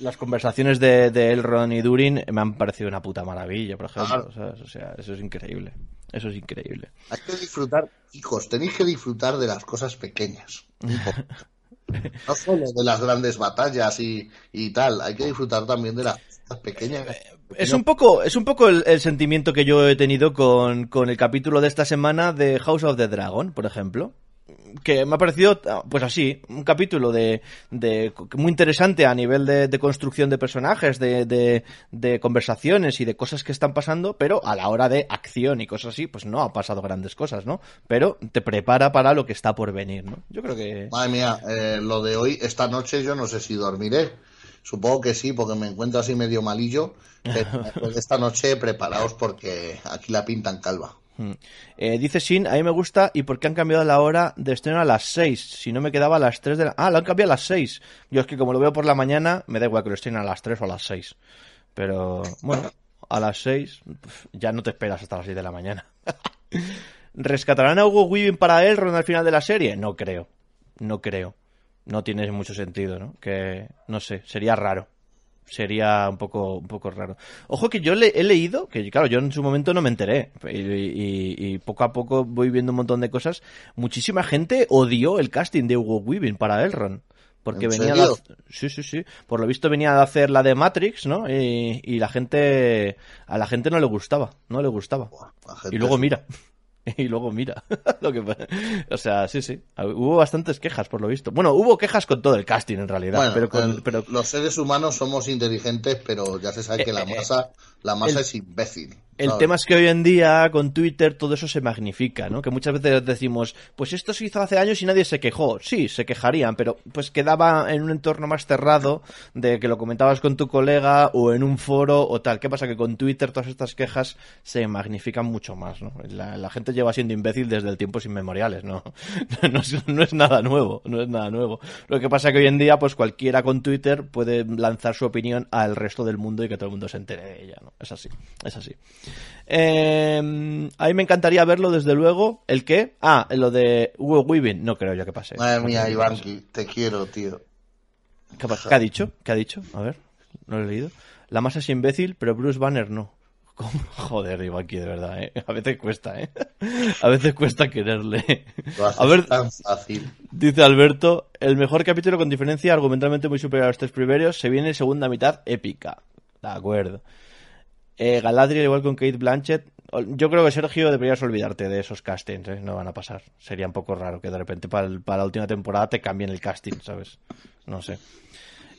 las conversaciones de, de, Elrond y Durin me han parecido una puta maravilla, por ejemplo. O sea, eso es increíble. Eso es increíble. Hay que disfrutar, hijos, tenéis que disfrutar de las cosas pequeñas. no solo de las grandes batallas y, y, tal, hay que disfrutar también de las cosas pequeñas. Es un poco, es un poco el, sentimiento que yo he tenido con, con el capítulo de esta semana de House of the Dragon, por ejemplo que me ha parecido, pues así, un capítulo de, de muy interesante a nivel de, construcción de personajes, de, de, conversaciones y de cosas que están pasando, pero a la hora de acción y cosas así, pues no ha pasado grandes cosas, ¿no? Pero te prepara para lo que está por venir, ¿no? Yo creo que... Madre mía, eh, lo de hoy, esta noche yo no sé si dormiré. Supongo que sí, porque me encuentro así medio malillo. Pero esta noche preparaos porque aquí la pintan calva. Mm. Eh, dice Sin, a mí me gusta y por qué han cambiado la hora de estreno a las 6, si no me quedaba a las 3 de la... Ah, lo han cambiado a las 6. Yo es que como lo veo por la mañana, me da igual que lo estrenen a las 3 o a las 6. Pero bueno, a las 6 ya no te esperas hasta las 6 de la mañana. ¿Rescatarán a Hugo Weaving para él al final de la serie? No creo. No creo. No tiene mucho sentido, ¿no? Que, no sé, sería raro sería un poco, un poco raro. Ojo que yo le, he leído, que claro, yo en su momento no me enteré, y, poco a poco voy viendo un montón de cosas. Muchísima gente odió el casting de Hugo Weaving para Elrond. Porque venía de, sí, sí, sí. Por lo visto venía a hacer la de Matrix, ¿no? Y, y la gente, a la gente no le gustaba, no le gustaba. y luego mira. y luego mira. Lo que o sea sí sí. Hubo bastantes quejas por lo visto. Bueno hubo quejas con todo el casting en realidad pero, pero los seres humanos somos inteligentes pero ya se sabe que la eh, eh, masa la masa es imbécil el tema es que hoy en día con Twitter todo eso se magnifica, ¿no? Que muchas veces decimos, pues esto se hizo hace años y nadie se quejó. Sí, se quejarían, pero pues quedaba en un entorno más cerrado de que lo comentabas con tu colega o en un foro o tal. ¿Qué pasa? Que con Twitter todas estas quejas se magnifican mucho más, ¿no? La, gente lleva siendo imbécil desde el tiempo inmemoriales, ¿no? No es, no es nada nuevo, no es nada nuevo. Lo que pasa es que hoy en día, pues cualquiera con Twitter puede lanzar su opinión al resto del mundo y que todo el mundo se entere de ella, ¿no? Es así, es así. Eh, a mí me encantaría verlo, desde luego. ¿El qué? Ah, lo de Hugo Weaving. No creo yo que pase. Madre mía, Ivanki, te quiero, tío. ¿Qué, ha dicho? ¿Qué ha dicho? A ver, no lo he leído. La masa es imbécil, pero Bruce Banner no. Joder, Ivanki, de verdad, ¿eh? A veces cuesta, ¿eh? A veces cuesta quererle. A ver, dice Alberto, el mejor capítulo con diferencia argumentalmente muy superior a los tres primeros se viene en segunda mitad épica. De acuerdo. Eh, Galadriel, igual con Kate Blanchett. Yo creo que Sergio deberías olvidarte de esos castings, ¿eh? no van a pasar. Sería un poco raro que de repente para, la última temporada te cambien el casting, ¿sabes? No sé.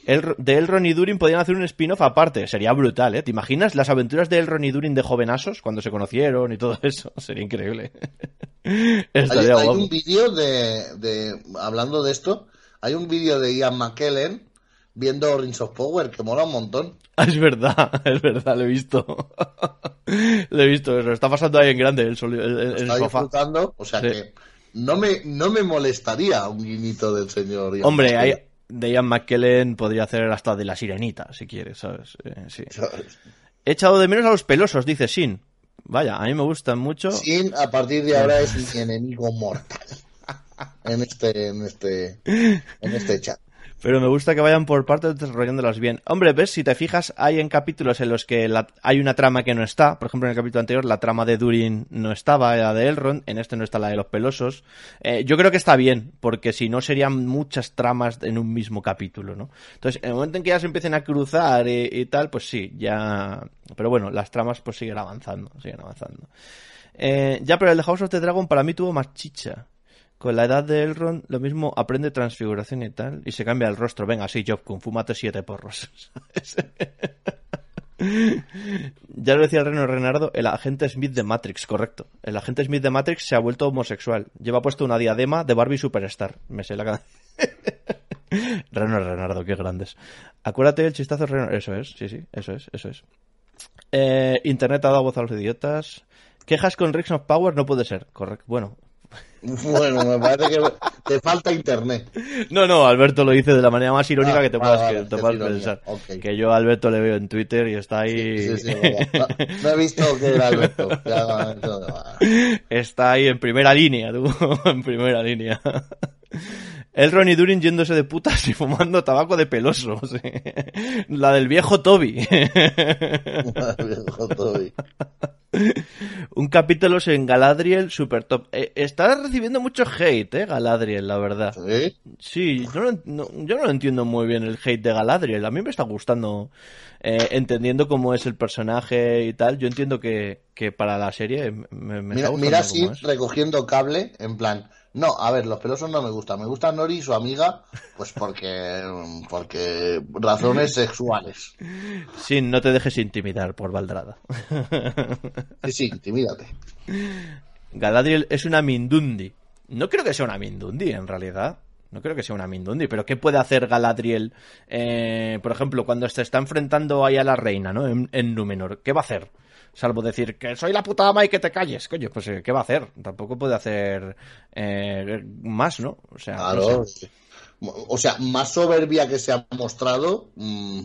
El, de Elrond y Durin podrían hacer un spin-off aparte. Sería brutal, ¿eh? ¿Te imaginas las aventuras de Elrond y Durin de jovenasos cuando se conocieron y todo eso? Sería increíble. hay, hay un vídeo de, de, Hablando de esto, hay un vídeo de Ian McKellen viendo Rings of Power que mola un montón. es verdad, es verdad, lo he visto. lo he visto, eso. Está pasando ahí en grande el, sol, el, el, está sofá. disfrutando, o sea sí. que no me, no me molestaría un guiñito del señor Ian Hombre, hay, de Ian McKellen podría hacer hasta de la sirenita, si quieres, ¿sabes? Eh, sí. He echado de menos a los pelosos, dice Sin. Vaya, a mí me gustan mucho. Sin, a partir de ahora, es mi enemigo mortal. En este, en este, en este chat. Pero me gusta que vayan por partes desarrollándolas bien. Hombre, ves, si te fijas, hay en capítulos en los que la, hay una trama que no está. Por ejemplo, en el capítulo anterior la trama de Durin no estaba, era de Elrond. En este no está la de los pelosos. Eh, yo creo que está bien, porque si no serían muchas tramas en un mismo capítulo, ¿no? Entonces, en el momento en que ya se empiecen a cruzar y, y tal, pues sí, ya... Pero bueno, las tramas pues siguen avanzando, siguen avanzando. Eh, ya, pero el de House of the Dragon para mí tuvo más chicha con la edad de Elrond, lo mismo aprende transfiguración y tal, y se cambia el rostro. Venga, sí, Job Kun, fúmate siete porros. ya lo decía el Reno Renardo, el agente Smith de Matrix, correcto. El agente Smith de Matrix se ha vuelto homosexual. Lleva puesto una diadema de Barbie Superstar. Me sé la cara. Reno Renardo, qué grandes. Acuérdate del chistazo Reno. Eso es, sí, sí, eso es, eso es. Eh, Internet ha dado voz a los idiotas. Quejas con Rings of Power no puede ser, correcto. Bueno, bueno, me parece que te falta internet. No, no, Alberto lo dice de la manera más irónica ah, que te puedas, vale, que te puedas pensar. Okay. Que yo a Alberto le veo en Twitter y está ahí. Sí, sí, sí, no, no, he visto que era Alberto. está ahí en primera línea, tú, en primera línea. El Ronnie Durin yéndose de putas y fumando tabaco de peloso. Sí. La del viejo Toby. La del viejo Toby. Un capítulo en Galadriel super top. Eh, está recibiendo mucho hate, eh, Galadriel, la verdad. ¿Sí? Sí, yo no, no, yo no entiendo muy bien el hate de Galadriel. A mí me está gustando, eh, entendiendo cómo es el personaje y tal. Yo entiendo que, que para la serie me, me mira, está mira así, recogiendo cable, en plan, no, a ver, los pelosos no me gustan. Me gusta Nori y su amiga, pues porque, porque razones sexuales. Sí, no te dejes intimidar por Valdrada. Sí, sí, intimídate. Galadriel es una Mindundi. No creo que sea una Mindundi, en realidad. No creo que sea una Mindundi, pero ¿qué puede hacer Galadriel, eh, por ejemplo, cuando se está enfrentando ahí a la reina, ¿no? En, en Númenor. ¿Qué va a hacer? Salvo decir que soy la puta ama y que te calles. Coño, pues ¿qué va a hacer? Tampoco puede hacer eh, más, ¿no? O sea, claro. no sé. O sea, más soberbia que se ha mostrado. Mmm...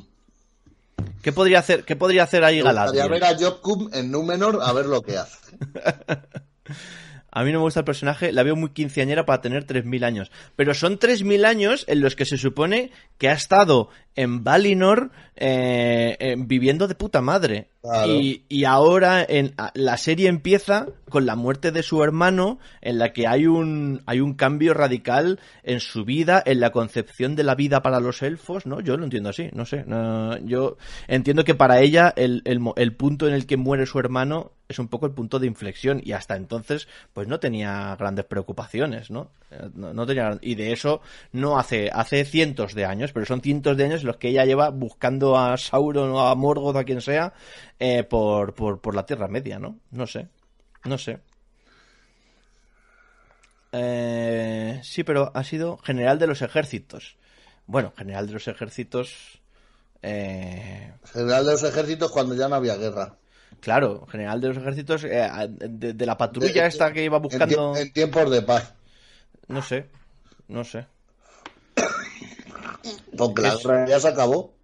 ¿Qué podría hacer, qué podría hacer ahí Galadriel? Podría ver a Job en Númenor a ver lo que hace. A mí no me gusta el personaje, la veo muy quinceañera para tener 3.000 años. Pero son 3.000 años en los que se supone que ha estado en Valinor eh, eh, viviendo de puta madre. Claro. Y, y, ahora en, la serie empieza con la muerte de su hermano, en la que hay un, hay un cambio radical en su vida, en la concepción de la vida para los elfos, ¿no? Yo lo entiendo así, no sé. No, yo entiendo que para ella el, el, el punto en el que muere su hermano es un poco el punto de inflexión y hasta entonces pues no tenía grandes preocupaciones, ¿no? No, no tenía y de eso no hace hace cientos de años, pero son cientos de años los que ella lleva buscando a Sauron o a Morgoth a quien sea eh, por, por, por la Tierra Media, ¿no? No sé, no sé. Eh, sí, pero ha sido general de los ejércitos. Bueno, general de los ejércitos. Eh... General de los ejércitos cuando ya no había guerra. Claro, general de los ejércitos, eh, de, de, la patrulla de, esta que iba buscando. En, en, tiempos de paz. No sé, no sé. Porque la guerra ya se acabó.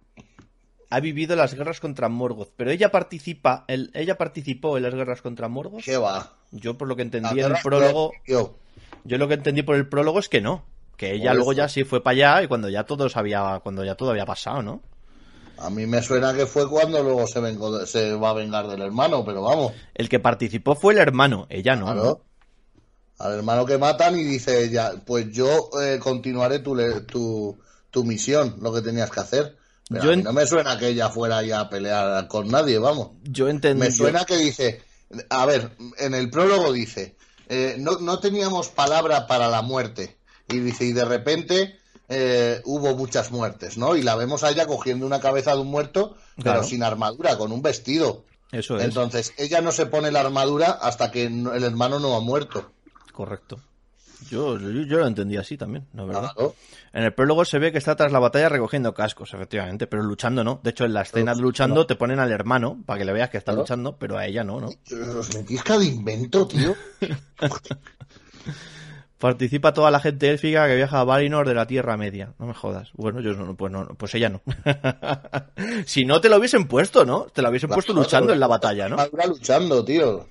Ha vivido las guerras contra Morgoth, pero ella participa, el, ella participó en las guerras contra Morgoth. ¿Qué va? Yo por lo que entendí en el prólogo, yo. yo lo que entendí por el prólogo es que no, que ella por luego eso. ya sí fue para allá y cuando ya todo había, cuando ya todo había pasado, ¿no? A mí me suena que fue cuando luego se, vengo, se va a vengar del hermano, pero vamos. El que participó fue el hermano, ella no. Claro. ¿no? Al hermano que matan y dice ella, pues yo eh, continuaré tu, tu, tu, misión, lo que tenías que hacer. Pero yo no me suena que ella fuera ya a pelear con nadie, vamos. Yo entendí. Me suena que dice, a ver, en el prólogo dice, eh, no, no teníamos palabra para la muerte. Y dice, y de repente eh, hubo muchas muertes, ¿no? Y la vemos a ella cogiendo una cabeza de un muerto, pero sin armadura, con un vestido. Eso es. Entonces, ella no se pone la armadura hasta que el hermano no ha muerto. Correcto. Yo, yo, yo lo entendí así también, la verdad. Claro. En el prólogo se ve que está tras la batalla recogiendo cascos, efectivamente, pero luchando no. De hecho, en la escena de luchando te ponen al hermano para que le veas que está Claro. luchando, pero a ella no, ¿no? Os metís cada invento, tío. Participa toda la gente élfica que viaja a Valinor de la Tierra Media. No me jodas. Bueno, yo no, pues no, pues ella no. si no te lo hubiesen puesto, ¿no? Te lo hubiesen puesto luchando en la batalla, ¿no? Luchando, tío.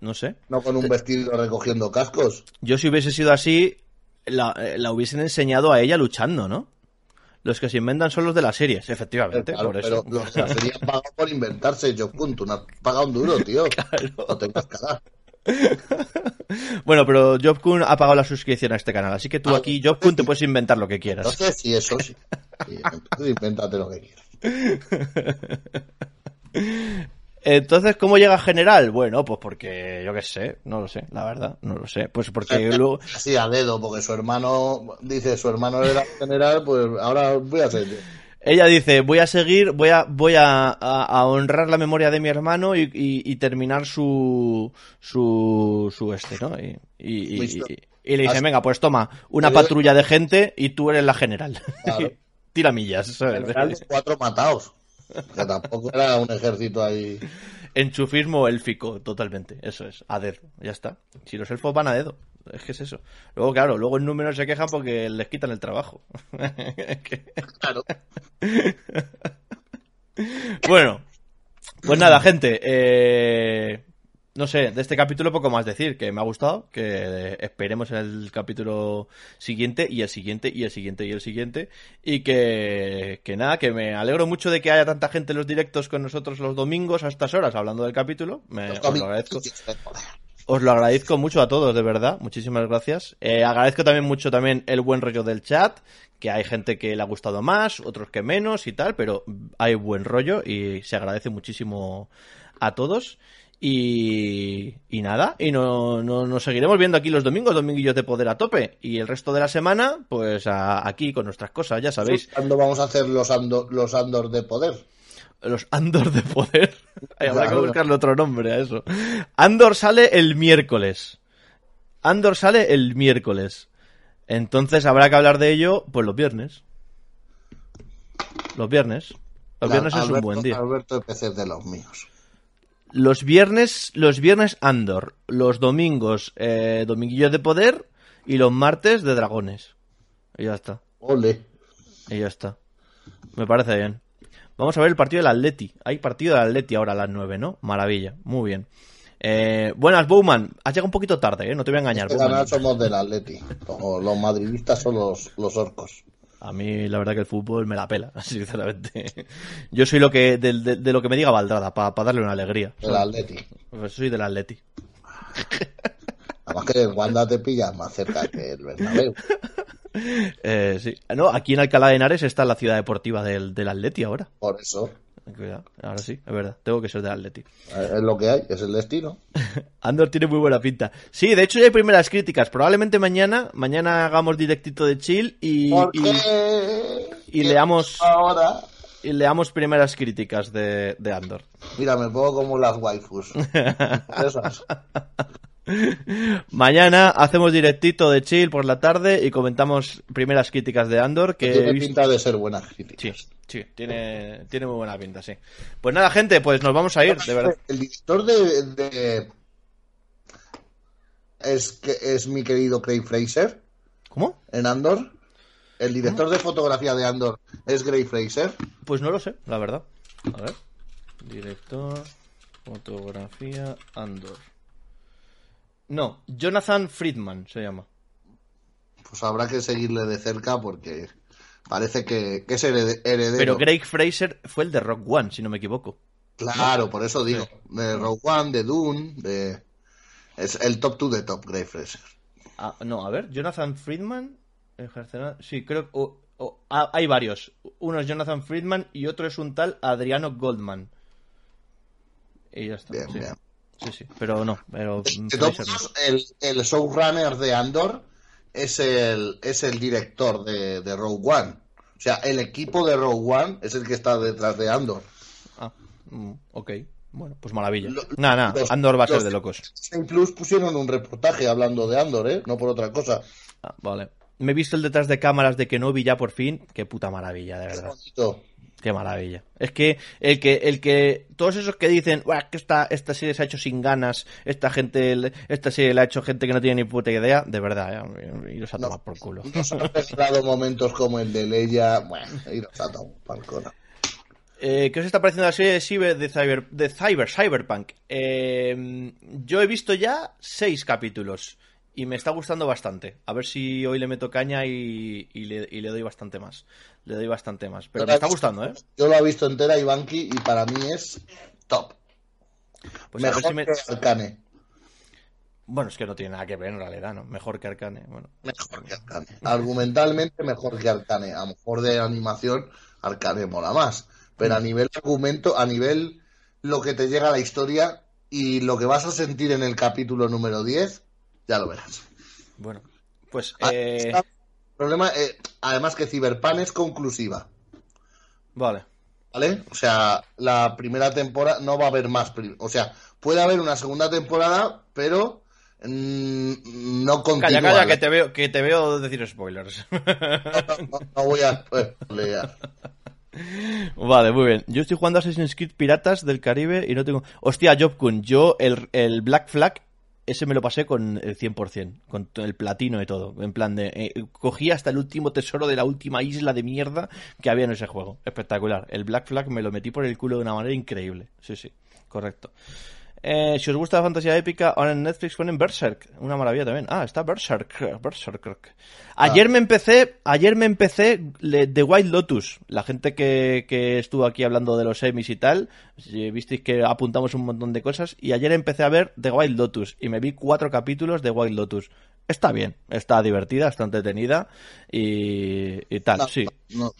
No sé. No con un vestido recogiendo cascos. Yo si hubiese sido así, la, eh, la hubiesen enseñado a ella luchando, ¿no? Los que se inventan son los de las series, efectivamente, Claro, por eso. Pero los que serían pagado por inventarse, yo punto. No has pagado un duro, tío. No tengas cara. Bueno, pero Job Kun ha pagado la suscripción a este canal, así que tú Ah, aquí, Job Kun, te puedes inventar lo que quieras. Entonces, sí, eso sí. Invéntate lo que quieras. Entonces, ¿cómo llega general? Bueno, pues porque, yo qué sé, no lo sé, la verdad, no lo sé. Pues porque luego... Así a dedo, porque su hermano dice, su hermano era general, pues ahora voy a ser. Ella dice, voy a seguir, voy a, voy a, a- a honrar la memoria de mi hermano y, y- y terminar su, su, su este, ¿no? Y, le dice, venga, pues toma, una patrulla de gente y tú eres la general. Claro. Tira millas, ¿sabes? Cuatro matados. Que tampoco era un ejército ahí. Enchufismo élfico, totalmente. Eso es, a dedo, ya está. Si los elfos van a dedo, es que es eso. Luego, claro, luego en números se quejan porque les quitan el trabajo. Claro. bueno, pues nada, gente. eh, no sé, de este capítulo poco más decir, que me ha gustado, que esperemos en el capítulo siguiente y el siguiente y el siguiente y el siguiente. Y que, que nada, que me alegro mucho de que haya tanta gente en los directos con nosotros los domingos a estas horas hablando del capítulo. Me, os lo agradezco. Os lo agradezco mucho a todos, de verdad. Muchísimas gracias. Eh, agradezco también mucho también el buen rollo del chat, que hay gente que le ha gustado más, otros que menos y tal, pero hay buen rollo y se agradece muchísimo a todos. Y, y nada, y no, no- nos seguiremos viendo aquí los domingos, dominguillos de poder a tope. Y el resto de la semana, pues a- aquí con nuestras cosas, ya sabéis. ¿Cuándo vamos a hacer los, ando, los Andor de poder? Los Andor de poder. Ay, habrá que buscarle otro nombre a eso. Andor sale el miércoles. Andor sale el miércoles. Entonces habrá que hablar de ello, pues los viernes. Los viernes. Los viernes es un buen día. Alberto PC de los míos. Los viernes, los viernes Andor. Los domingos, eh, Dominguillos de Poder. Y los martes de Dragones. Y ya está. Ole. Y ya está. Me parece bien. Vamos a ver el partido del Atleti. Hay partido del Atleti ahora a las 9, ¿no? Maravilla. Muy bien. Eh, buenas, Bowman. Has llegado un poquito tarde, ¿eh? No te voy a engañar, Este canal somos del Atleti. Los madridistas son los, los orcos. A mí, la verdad que el fútbol me la pela, sinceramente. Yo soy lo que de, de- de lo que me diga Valdrada, para darle una alegría. Del Atleti. Pues soy del Atleti. Además que el Wanda te pilla más cerca que el Bernabéu. Eh, sí. No, aquí en Alcalá de Henares está la ciudad deportiva del, del Atleti ahora. Por eso. Cuidado, ahora sí, es verdad. Tengo que ser del Atleti. eh, Es lo que hay, es el destino. Andor tiene muy buena pinta. Sí, de hecho ya hay primeras críticas. Probablemente mañana, mañana hagamos directito de chill y, ¿Por y, qué? y leamos Ahora. y leamos primeras críticas de, de Andor. Mira, me pongo como las waifus. Esas. Mañana hacemos directito de chill por la tarde y comentamos primeras críticas de Andor que he Tiene visto- pinta de ser buenas críticas. Sí, sí, tiene, tiene muy buena pinta, sí. Pues nada, gente, pues nos vamos a ir, de verdad. El director de, de- es que es mi querido Craig Fraser ¿Cómo? en Andor. El director de fotografía de Andor es Gray Fraser. Pues no lo sé, la verdad. A ver. Director, fotografía, Andor. No, Jonathan Friedman se llama. Pues habrá que seguirle de cerca porque parece que, que es herede- heredero. Pero Craig Fraser fue el de Rock One, si no me equivoco. Claro, por eso digo. De Rogue One, de Dune, de... Es el top 2 de top, Gray Fraser. Ah, no, a ver, Jonathan Friedman. Sí, creo que. ah, hay varios. Uno es Jonathan Friedman y otro es un tal Adriano Goldman. Y ya está. Bien, sí. bien. Sí, sí, pero no. Pero, mm, De todos Fraser no. modos, el, el showrunner de Andor es el, es el director de, de Rogue One. O sea, el equipo de Rogue One es el que está detrás de Andor. Ah, mm, ok. Bueno, pues maravilla. Nada, nada, Andor va a ser de locos. Plus pusieron un reportaje hablando de Andor, ¿eh? No por otra cosa. Ah, vale. Me he visto el detrás de cámaras de Kenobi ya por fin. Qué puta maravilla, de verdad. bonito. Qué maravilla. Es que el que, el que, todos esos que dicen, "Buah, que esta, esta serie se ha hecho sin ganas, esta gente, esta serie la ha hecho gente que no tiene ni puta idea, de verdad, eh, iros a No. tomar por culo. Nos han regalado momentos como el de Leia. Bueno, y nos ha tomado pa'l cola. Eh, ¿Qué os está pareciendo la serie de Cyber, de Cyber, de Cyber, Cyberpunk? Eh, yo he visto ya seis capítulos y me está gustando bastante. A ver si hoy le meto caña y, y le, y le doy bastante más. Le doy bastante más. Pero me está visto- gustando, ¿eh? Yo lo he visto entera, Ivanki, y para mí es top. Pues Mejor si me- que Arcane. Bueno, es que no tiene nada que ver en realidad, ¿no? Mejor que Arcane. Bueno, Mejor que Arcane. Argumentalmente mejor que Arcane. A lo mejor de animación, Arcane mola más. Pero a Mm. nivel argumento, a nivel lo que te llega a la historia y lo que vas a sentir en el capítulo número 10, ya lo verás. bueno. Pues, Ah, eh, está- problema, eh, además que Cyberpunk es conclusiva. vale. ¿Vale? O sea, la primera temporada no va a haber más. O sea, puede haber una segunda temporada, pero mm, no continúa. Calla, calla, que te veo, que te veo decir spoilers. No, no voy a spoilear. Vale, muy bien. Yo estoy jugando Assassin's Creed Piratas del Caribe y no tengo... Hostia, Jobkun, yo el, el Black Flag, ese me lo pasé con el 100%, con el platino y todo. En plan de... eh, cogí hasta el último tesoro de la última isla de mierda que había en ese juego. Espectacular. El Black Flag me lo metí por el culo de una manera increíble. Sí, sí, correcto. Eh, si os gusta la fantasía épica, ahora en Netflix ponen Berserk. Una maravilla también. Ah, está Berserk. Berserk. Ayer me empecé, ayer me empecé The Wild Lotus. La gente que, que estuvo aquí hablando de los semis y tal, visteis que apuntamos un montón de cosas. Y ayer empecé a ver The Wild Lotus. Y me vi cuatro capítulos de Wild Lotus. Está bien, está divertida, está entretenida y, y tal, No, sí. no.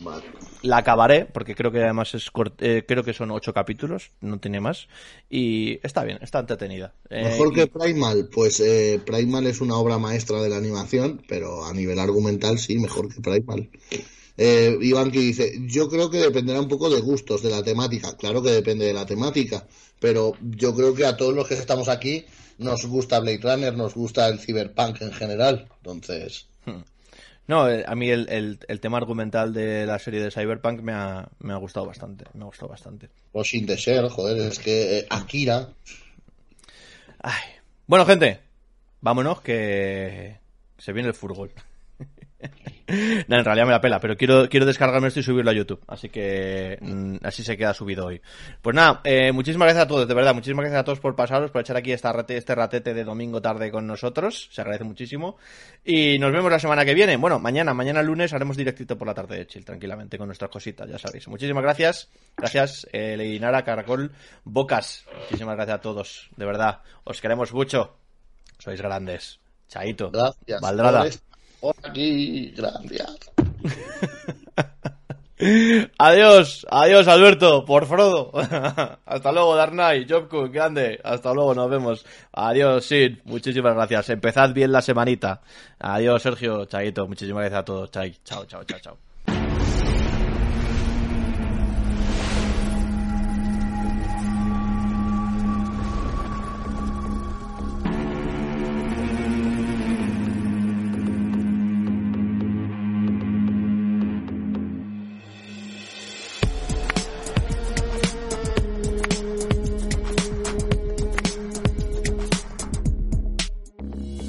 La acabaré, porque creo que además es cort- eh, creo que son ocho capítulos, no tiene más. Y está bien, está entretenida. Eh, Mejor y- que Primal, pues eh, Primal es una obra maestra de la animación, pero a nivel argumental sí, mejor que Primal. Eh, Iván que dice, yo creo que dependerá un poco de gustos, de la temática. Claro que depende de la temática, pero yo creo que a todos los que estamos aquí nos gusta Blade Runner, nos gusta el cyberpunk en general. Entonces, No, eh, a mí el, el- el tema argumental de la serie de Cyberpunk me ha, me ha gustado bastante. Me ha gustado bastante. los in the Shell, joder, es que eh, Akira, Ay. Bueno, gente, vámonos que se viene el fútbol. no, en realidad me la pela, pero quiero, quiero descargarme esto y subirlo a YouTube. Así que mm, así se queda subido hoy. Pues nada, eh, muchísimas gracias a todos, de verdad. Muchísimas gracias a todos por pasaros, por echar aquí esta rate- este ratete de domingo tarde con nosotros. Se agradece muchísimo. Y nos vemos la semana que viene. Bueno, mañana, mañana lunes haremos directito por la tarde de chill, tranquilamente, con nuestras cositas, ya sabéis. Muchísimas gracias. Gracias, eh, Leinara, Caracol, Bocas. Muchísimas gracias a todos, de verdad. Os queremos mucho. Sois grandes. Chaito. gracias. Valdrada. Por aquí, gracias. Adiós, adiós Alberto, por Frodo. Hasta luego, Darnay, Jobcook, grande. Hasta luego, nos vemos. Adiós, Sid, muchísimas gracias. Empezad bien la semanita. Adiós, Sergio, Chaito, muchísimas gracias a todos. Chai, chao, chao, chao, chao.